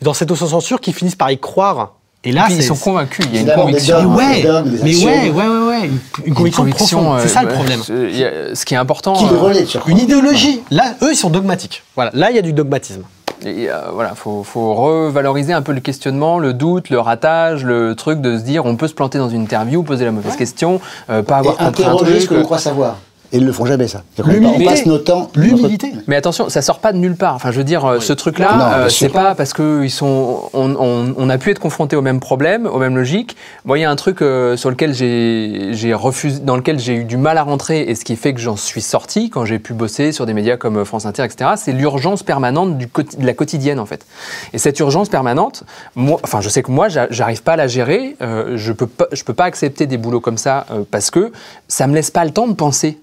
dans cette autocensure, qu'ils finissent par y croire. Et là, Puis ils sont convaincus, il y a une conviction. Mais ouais, mais axiomes. ouais, ouais, ouais, ouais, une, une conviction, profonde. C'est ça le euh, problème. il y a- Ce qui est important. Qui le euh, relaie, tu Une idéologie. Là, eux, ils sont dogmatiques. Voilà, là, il y a du dogmatisme. Et, euh, voilà, faut, faut revaloriser un peu le questionnement, le doute, le ratage, le truc de se dire on peut se planter dans une interview, poser la mauvaise question, euh, pas Et avoir compris un interroger ce truc. que l'on croit savoir. Et ils ne le font jamais, ça. On L'humilité. passe nos temps. L'humilité. Mais attention, ça sort pas de nulle part. Enfin, je veux dire, euh, ce truc-là, euh, c'est pas parce que ils sont, on, on- on a pu être confronté au même problème, aux mêmes logiques. Moi, il y a un truc euh, sur lequel j'ai refusé, dans lequel j'ai eu du mal à rentrer, et ce qui fait que j'en suis sorti quand j'ai pu bosser sur des médias comme euh, France Inter, etc. C'est l'urgence permanente du de la quotidienne, en fait. Et cette urgence permanente, moi, enfin, je sais que moi, j'a- j'arrive pas à la gérer. euh, je peux pas, je peux pas accepter des boulots comme ça euh, parce que ça me laisse pas le temps de penser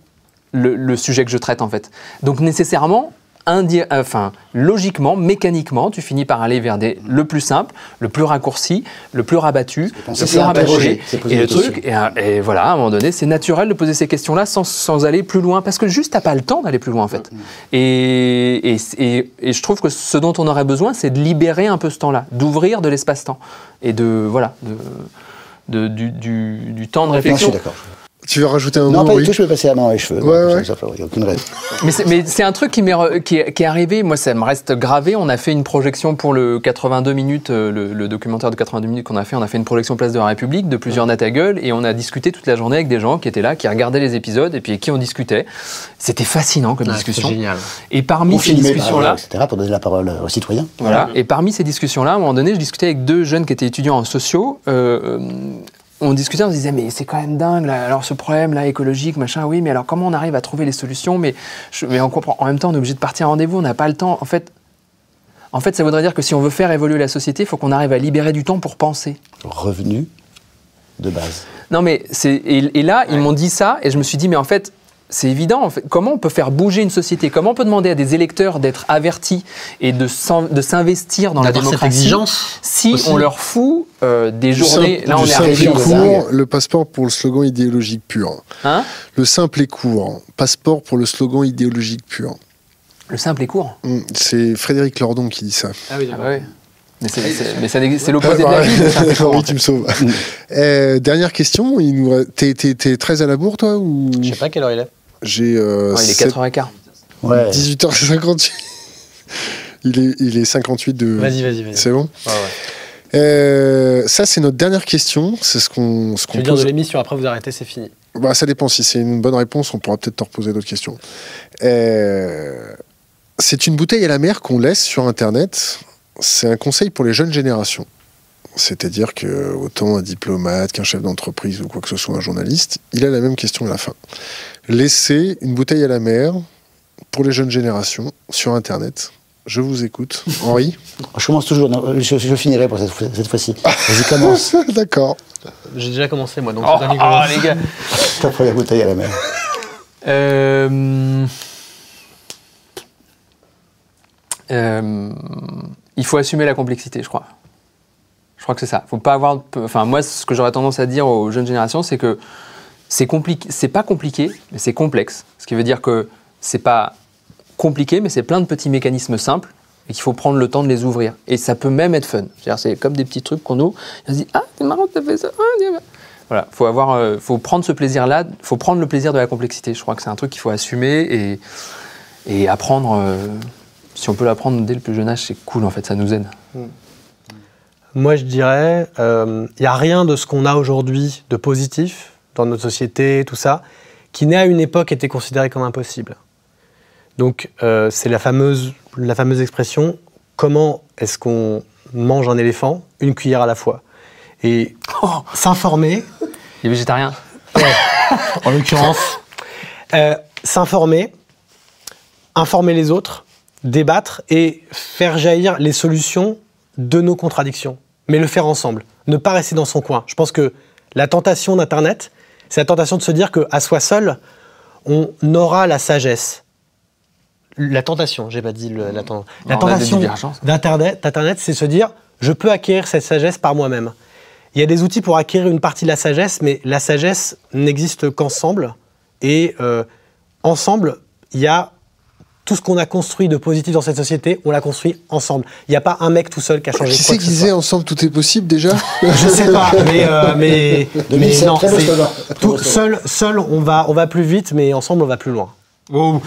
le, le sujet que je traite en fait. Donc nécessairement, indi- enfin, logiquement, mécaniquement, tu finis par aller vers des, le plus simple, le plus raccourci, le plus rabattu, le c'est plus poser Et le truc, et, et voilà, à un moment donné, c'est naturel de poser ces questions-là sans, sans aller plus loin, parce que juste t'as pas le temps d'aller plus loin en fait. Et, et, et- et je trouve que ce dont on aurait besoin, c'est de libérer un peu ce temps-là, d'ouvrir de l'espace-temps et de voilà, de, de- du, du- du temps de Non, je réflexion. suis d'accord. Tu veux rajouter un Non, mot pas du oui tout, je peux passer la main dans les cheveux. Ouais, Non, ouais. ça, ça, Il n'y a aucune raison. Mais c'est, mais c'est un truc qui, m'est re- qui, est, qui est arrivé, moi ça me reste gravé. On a fait une projection pour le 82 minutes, euh, le, le documentaire de 82 minutes qu'on a fait. On a fait une projection Place de la République de plusieurs Nat à gueule et on a discuté toute la journée avec des gens qui étaient là, qui regardaient les épisodes et puis avec qui on discutait. C'était fascinant comme discussion. génial. Et parmi Ou ces discussions-là, etc., pour donner la parole aux citoyens. voilà. Et parmi ces discussions-là, à un moment donné, je discutais avec deux jeunes qui étaient étudiants en sociaux. Euh, on discutait, on se disait, mais c'est quand même dingue, là, alors ce problème-là, écologique, machin, oui, mais alors comment on arrive à trouver les solutions? Mais, je- mais on comprend, en même temps, on est obligé de partir à rendez-vous, on n'a pas le temps. En fait, en fait, ça voudrait dire que si on veut faire évoluer la société, il faut qu'on arrive à libérer du temps pour penser. Revenu de base. Non, mais c'est. Et, et là, ils m'ont dit ça, et je me suis dit, mais en fait, c'est évident. en fait. Comment on peut faire bouger une société? Comment on peut demander à des électeurs d'être avertis et de s'investir dans la démocratie exigence si aussi. on leur fout euh, des Du journées? simple- Là, on du est arrivé. court, le passeport pour le slogan idéologique pur. Hein? Le simple et court, passeport pour le slogan idéologique pur. Le simple et court. Hum, C'est Frédéric Lordon qui dit ça. Ah oui, Ah ouais. Mais c'est- l'opposé de Ah, la vie. en oui, tu me sauves. Euh, dernière question, nous t'es, très à la bourre toi ou? Je sais pas quelle heure il est. J'ai euh, Ouais, il est sept- 4h15. Ouais. 18h58. il, est, il est 58 de. Vas-y, vas-y, vas-y. C'est bon? Ouais, ouais. Euh, Ça, c'est notre dernière question. C'est ce qu'on, ce Tu qu'on veux dire de pose. l'émission, après vous arrêtez, c'est fini. Bah, ça dépend. Si c'est une bonne réponse, on pourra peut-être te reposer d'autres questions. Euh, c'est une bouteille à la mer qu'on laisse sur Internet. C'est un conseil pour les jeunes générations. C'est-à-dire que autant un diplomate qu'un chef d'entreprise ou quoi que ce soit, un journaliste, il a la même question à la fin. Laissez une bouteille à la mer pour les jeunes générations sur Internet. Je vous écoute. Henri Je commence toujours. non, je, je finirai pour cette, fois- cette fois-ci. Vas-y, commence. D'accord. J'ai déjà commencé moi, donc Oh, c'est oh, les gars. Ta première bouteille à la mer. Euh, euh, il faut assumer la complexité, je crois. Je crois que c'est ça. Faut pas avoir. Enfin, moi, ce que j'aurais tendance à dire aux jeunes générations, c'est que c'est compliqué. C'est pas compliqué, mais c'est complexe. Ce qui veut dire que c'est pas compliqué, mais c'est plein de petits mécanismes simples et qu'il faut prendre le temps de les ouvrir. Et ça peut même être fun. C'est comme des petits trucs qu'on ouvre. On se dit ah, c'est marrant, t'as fait ça. Ah, tiens, voilà, faut avoir, euh, faut prendre ce plaisir-là, faut prendre le plaisir de la complexité. Je crois que c'est un truc qu'il faut assumer et, et apprendre. euh, si on peut l'apprendre dès le plus jeune âge, c'est cool en fait, ça nous aide. Moi, je dirais, il n'y a rien de ce qu'on a aujourd'hui de positif dans notre société, tout ça, qui n'est à une époque été considéré comme impossible. Donc, euh, c'est la fameuse, la fameuse expression comment est-ce qu'on mange un éléphant? Une cuillère à la fois. Et s'informer, Les végétariens. En l'occurrence, euh, s'informer, informer les autres, débattre et faire jaillir les solutions de nos contradictions, mais le faire ensemble, ne pas rester dans son coin. Je pense que la tentation d'Internet, c'est la tentation de se dire qu'à soi seul, on aura la sagesse. La tentation, j'ai pas dit le- la, ten- la tentation d'Internet, d'Internet, c'est se dire je peux acquérir cette sagesse par moi-même. Il y a des outils pour acquérir une partie de la sagesse, mais la sagesse n'existe qu'ensemble. Et euh, ensemble, il y a tout ce qu'on a construit de positif dans cette société, on l'a construit ensemble. Il n'y a pas un mec tout seul qui a changé Qui c'est qui disait soit. ensemble tout est possible déjà Je sais pas, mais, euh, mais, mais 2007, non, tout- seul, seul, on va, on va plus vite, mais ensemble, on va plus loin. Euh,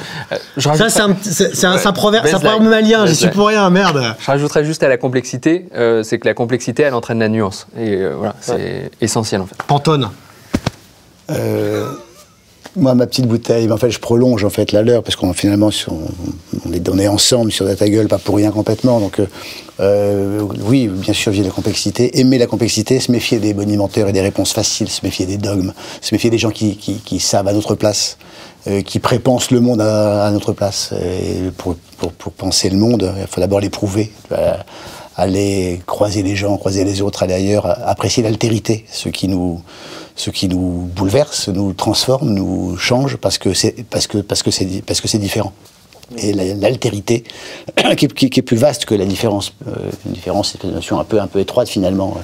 je, Ça, rajoute- c'est un, c'est- proverbe, c'est un Baseline. proverbe malien, j'y suis pour rien, merde. je rajouterais juste à la complexité, euh, c'est que la complexité, elle entraîne la nuance. Et euh, voilà, c'est essentiel en fait. Pantone. Moi, ma petite bouteille, en fait, je prolonge en fait la leur parce qu'on finalement, on, est, on est ensemble sur Gueule, pas pour rien complètement. Donc, euh, euh, oui, bien sûr, vient la complexité. Aimer la complexité, se méfier des bonimenteurs et des réponses faciles, se méfier des dogmes, se méfier des gens qui, savent à notre place, euh, qui prépensent le monde à, notre place. Pour, pour, pour penser le monde, il faut d'abord l'éprouver. Aller croiser les gens, croiser les autres, aller ailleurs, apprécier l'altérité, ce qui nous, ce qui nous bouleverse, nous transforme, nous change parce que c'est parce que parce que c'est parce que c'est différent. Et la- l'altérité, qui, est- qui- qui est plus vaste que la différence. Euh, une différence, c'est une notion un peu un peu étroite finalement.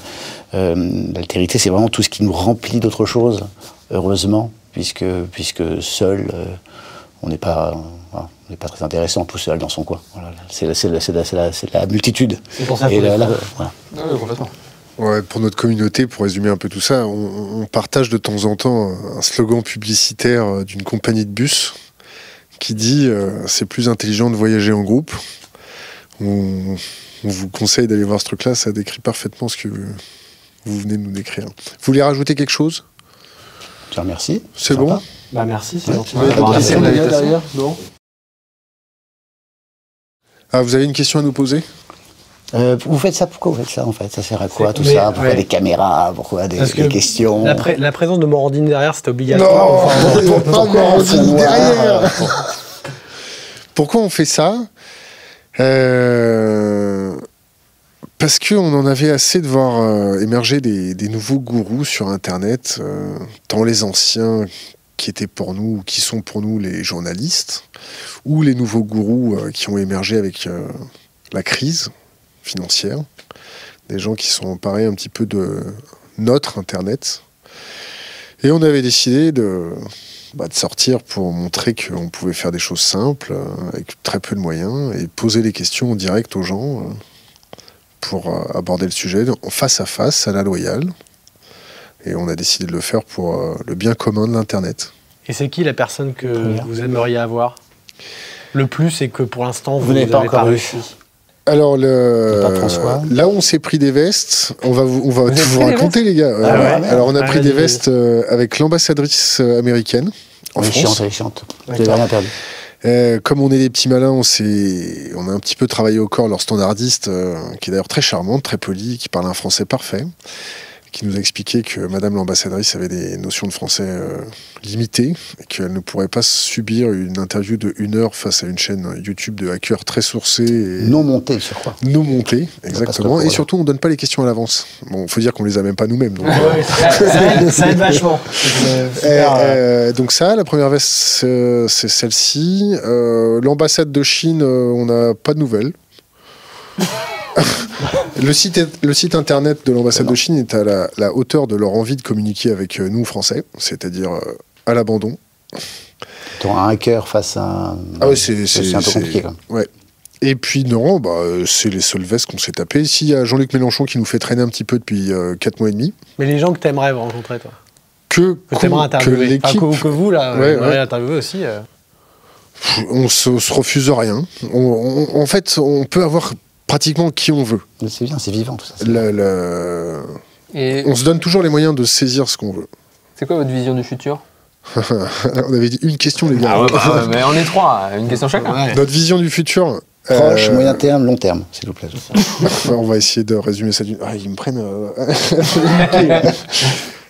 Euh, l'altérité, c'est vraiment tout ce qui nous remplit d'autre chose. Heureusement, puisque puisque seul, euh, on n'est pas on pas très intéressant tout seul dans son coin. Voilà, c'est la, multitude. C'est pour ça Et est là, frères. voilà. complètement. Ouais, pour notre communauté, pour résumer un peu tout ça, on, on partage de temps en temps un slogan publicitaire euh, d'une compagnie de bus qui dit euh, c'est plus intelligent de voyager en groupe. On, on vous conseille d'aller voir ce truc-là, ça décrit parfaitement ce que vous venez de nous décrire. Vous voulez rajouter quelque chose? Je te remercie. C'est bon? Bah merci, c'est gentil. Ouais, Ah, vous avez une question à nous poser? Euh, vous faites ça pourquoi vous faites ça en fait? Ça sert à quoi tout mais, ça Pourquoi ouais. des caméras? Pourquoi des, Parce des que questions? La, pré- la présence de Morandine derrière, c'était obligatoire. Non, Enfin, pas Morandine Noir. derrière. Pourquoi on fait ça? Euh, Parce qu'on en avait assez de voir euh, émerger des, des nouveaux gourous sur Internet, euh, tant les anciens qui étaient pour nous, ou qui sont pour nous les journalistes, ou les nouveaux gourous euh, qui ont émergé avec euh, la crise financière, des gens qui sont emparés un petit peu de notre Internet. Et on avait décidé de, bah, de sortir pour montrer qu'on pouvait faire des choses simples, euh, avec très peu de moyens, et poser les questions en direct aux gens euh, pour euh, aborder le sujet en face à face, à la loyale. Et on a décidé de le faire pour le bien commun de l'Internet. Et c'est qui la personne que vous aimeriez avoir? Le plus et que pour l'instant vous, Vous n'avez pas encore réussi Alors, le... Là où on s'est pris des vestes, on va vous, on va avez tout vous raconter, les gars. Euh, Ah ouais alors, on a Ah, pris des vestes euh, avec l'ambassadrice euh, américaine en Elle est France. chiante, elle est chiante. D'accord. n'avez rien perdu. Euh, comme on est des petits malins, on, on a un petit peu travaillé au corps leur standardiste, euh, qui est d'ailleurs très charmante, très polie, qui parle un français parfait, qui nous a expliqué que Madame l'ambassadrice avait des notions de français euh, limitées et qu'elle ne pourrait pas subir une interview de une heure face à une chaîne YouTube de hackers très sourcés et Non monté, je crois. non montés, passe exactement. Et surtout, on donne pas les questions à l'avance. Bon, faut dire qu'on les a même pas nous-mêmes. donc, euh, Ouais, ça, ça aide, ça aide vachement. Euh, Euh, euh, euh, donc ça, la première veste, c'est c'est celle-ci. Euh, L'ambassade de Chine, euh, on n'a pas de nouvelles. le, site, est- le site internet de l'ambassade de Chine est à la, la hauteur de leur envie de communiquer avec euh, nous, Français, c'est-à-dire euh, à l'abandon. Ton un hacker face à un. Ah ouais, c'est c'est un peu compliqué. Quoi. Ouais. Et puis non, bah, euh, c'est les seules vestes qu'on s'est tapées. S'il y a Jean-Luc Mélenchon qui nous fait traîner un petit peu depuis 4 mois et demi, Mais les gens que t'aimerais rencontrer, toi? Que, Que t'aimerais que interviewer l'équipe Enfin, que, que vous, là, Ouais, vous aimeriez ouais. interviewer aussi. euh. on se, se refuse rien. On- on- en fait, on peut avoir pratiquement qui on veut. C'est bien, c'est vivant tout ça. c'est Le- le- Et On se donne toujours les moyens de saisir ce qu'on veut. c'est quoi votre vision du futur? On avait dit une question, les gars. Ah ouais, bah, mais on est trois, une question chacun. Notre vision du futur. Proche, euh, moyen terme, long terme, s'il vous plaît. on va essayer de résumer ça d'une. Ah, ils me prennent. euh,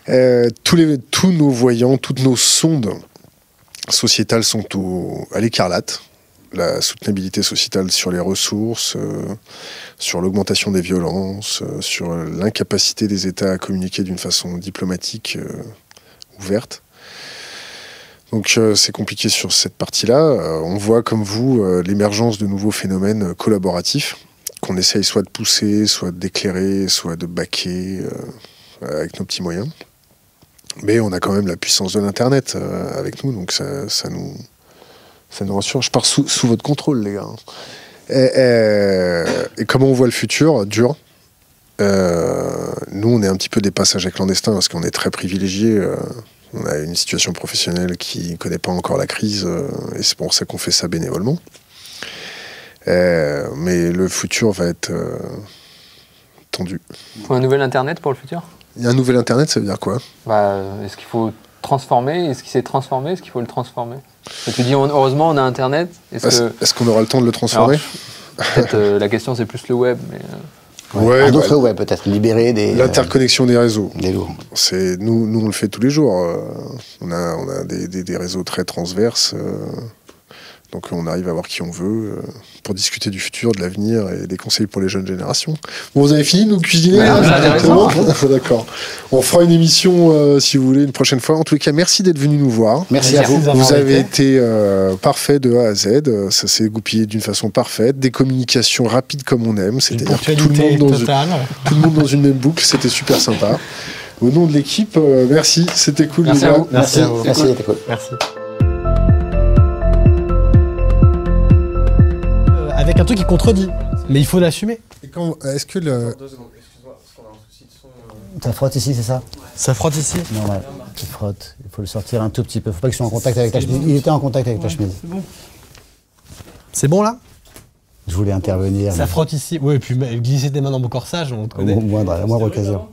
Euh, tous, les, tous nos voyants, toutes nos sondes sociétales sont au- à l'écarlate. La soutenabilité sociétale sur les ressources, euh, sur l'augmentation des violences, euh, sur l'incapacité des États à communiquer d'une façon diplomatique euh, ouverte. Donc c'est compliqué sur cette partie-là. On voit comme vous l'émergence de nouveaux phénomènes collaboratifs qu'on essaye soit de pousser, soit d'éclairer, soit de baquer avec nos petits moyens. Mais on a quand même la puissance de l'Internet avec nous, donc ça nous, ça nous rassure. Je pars sous, sous votre contrôle, les gars. Et, et- et comment on voit le futur Dur. Euh, nous, on est un petit peu des passagers clandestins parce qu'on est très privilégiés. euh, on a une situation professionnelle qui ne connaît pas encore la crise euh, et c'est pour ça qu'on fait ça bénévolement. Mais le futur va être tendu. Faut un nouvel Internet pour le futur? Il y a un nouvel Internet, ça veut dire quoi? Bah, Est-ce qu'il faut transformer Est-ce qu'il s'est transformé Est-ce qu'il faut le transformer? Que Tu dis, on- heureusement, on a Internet. Est-ce que... qu'on aura le temps de le transformer? Peut-être euh, la question, c'est plus le web. Mais, euh, Ouais, un bah, web, peut-être, libérer des, euh, L'interconnexion des réseaux. des lourds. C'est nous, nous on le fait tous les jours. euh, on a, on a des, des- des réseaux très transverses. euh, donc on arrive à voir qui on veut euh, pour discuter du futur, de l'avenir et des conseils pour les jeunes générations. Bon, vous avez fini de nous cuisiner c'est intéressant. directement D'accord. On fera une émission euh, si vous voulez une prochaine fois. En tous les cas, merci d'être venu nous voir. Merci à vous. Vous avez été. été euh, parfait de A à Z. Ça s'est goupillé d'une façon parfaite. Des communications rapides comme on aime. Une C'est-à-dire que tout le, monde dans une, totale. tout le monde dans une même boucle. C'était super sympa. Au nom de l'équipe, euh, merci. C'était cool. Merci à vous. Merci, à vous. merci, cool. Merci. Avec un truc qui contredit. Mais il faut l'assumer. Quand- Est-ce que le. Ça frotte ici, c'est ça Ça frotte ici? Non, ouais. Il frotte. Il faut le sortir un tout petit peu. Faut pas qu'il soit en contact avec ta chemise. Il était en contact avec ta chemise. C'est bon là? Je voulais intervenir. Ça frotte ici. Oui, et puis glisser tes mains dans mon corsage, on te au connaît. moindre, à la moindre occasion.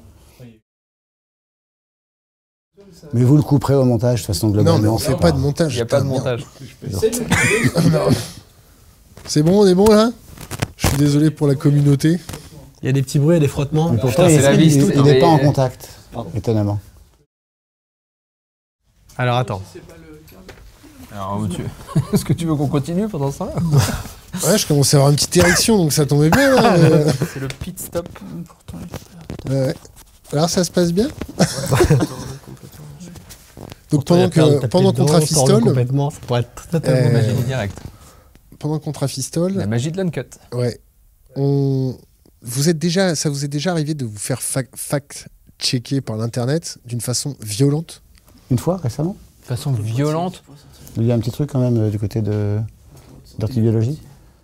Mais vous le couperez au montage, de toute façon, Non, globalement. mais on fait c'est pas de montage. Il n'y a pas de montage. C'est bon, on est bon là? Je suis désolé pour la communauté. Il y a des petits bruits et des frottements. Mais pourtant, Putain, il c'est la il- vie, il n'est pas en contact, étonnamment. Alors attends. Alors, tu... Est-ce que tu veux qu'on continue pendant ça? Ouais, je commençais à avoir une petite érection, donc ça tombait bien. là, C'est le pit stop. Ouais. Alors ça se passe bien? Donc il y a pendant tapis pendant qu'on trafistole, complètement, ça pourrait être totalement Euh, direct. Pendant qu'on trafistole, La magie de l'uncut. ouais, on vous êtes déjà, ça vous est déjà arrivé de vous faire fac- fact-checker par l'internet d'une façon violente? Une fois, récemment De façon violente. Il y a un petit truc quand même euh, du côté de d'orthobiologie.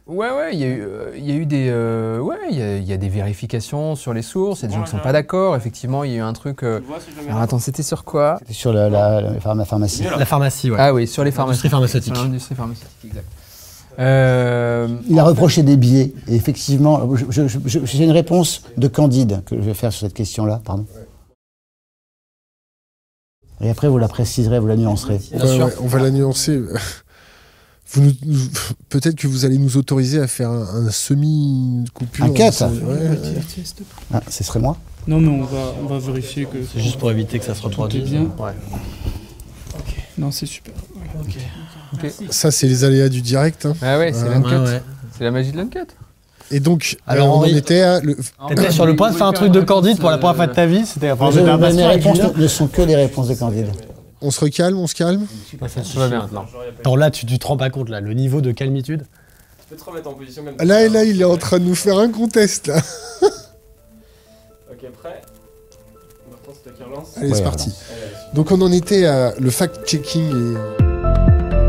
Ouais, ouais, il y a eu, euh, il y a eu des, euh, ouais, il y a, il y a des vérifications sur les sources. Il y a des gens qui sont pas d'accord. Effectivement, il y a eu un truc. euh, Alors attends, c'était sur quoi? Sur la, la, la pharma- pharmacie. La pharmacie, ouais. Ah oui, sur les pharmacies. L'industrie pharmaceutique. L'industrie pharmaceutique, exact. Euh, Il a reproché des biais. Et effectivement, j'ai une réponse de Candide que je vais faire sur cette question-là. Pardon. Et après, vous la préciserez, vous la nuancerez. Bien Ouais, sûr. ouais, On va la nuancer. Peut-être que vous allez nous autoriser à faire un, un semi-coupure. Un cut Ouais. Ah, ce serait moi? Non, mais on va, on va vérifier que. C'est juste pour éviter que ça se reproduise. bien. Ouais. Non, c'est super. Ça, c'est les aléas du direct. hein. Ah ouais, c'est Ouais, l'uncut. Ouais, ouais. C'est la magie de l'uncut. Et donc, Alors, euh, on Henri- était à. le- T'étais sur le point de faire un truc de Candide pour la première fois de ta vie. C'était enfin, Mes patient avec réponses ne sont que les réponses de Candide. On se recalme, on se calme? Attends, là, tu, tu te rends pas compte, là, le niveau de calmitude? Tu peux te remettre en position même. Là, et là, il est en train de nous faire un contest. Là. Ok, prêt? Martin, c'est toi qui relance. Allez, c'est parti. Donc, on en était à le fact-checking et.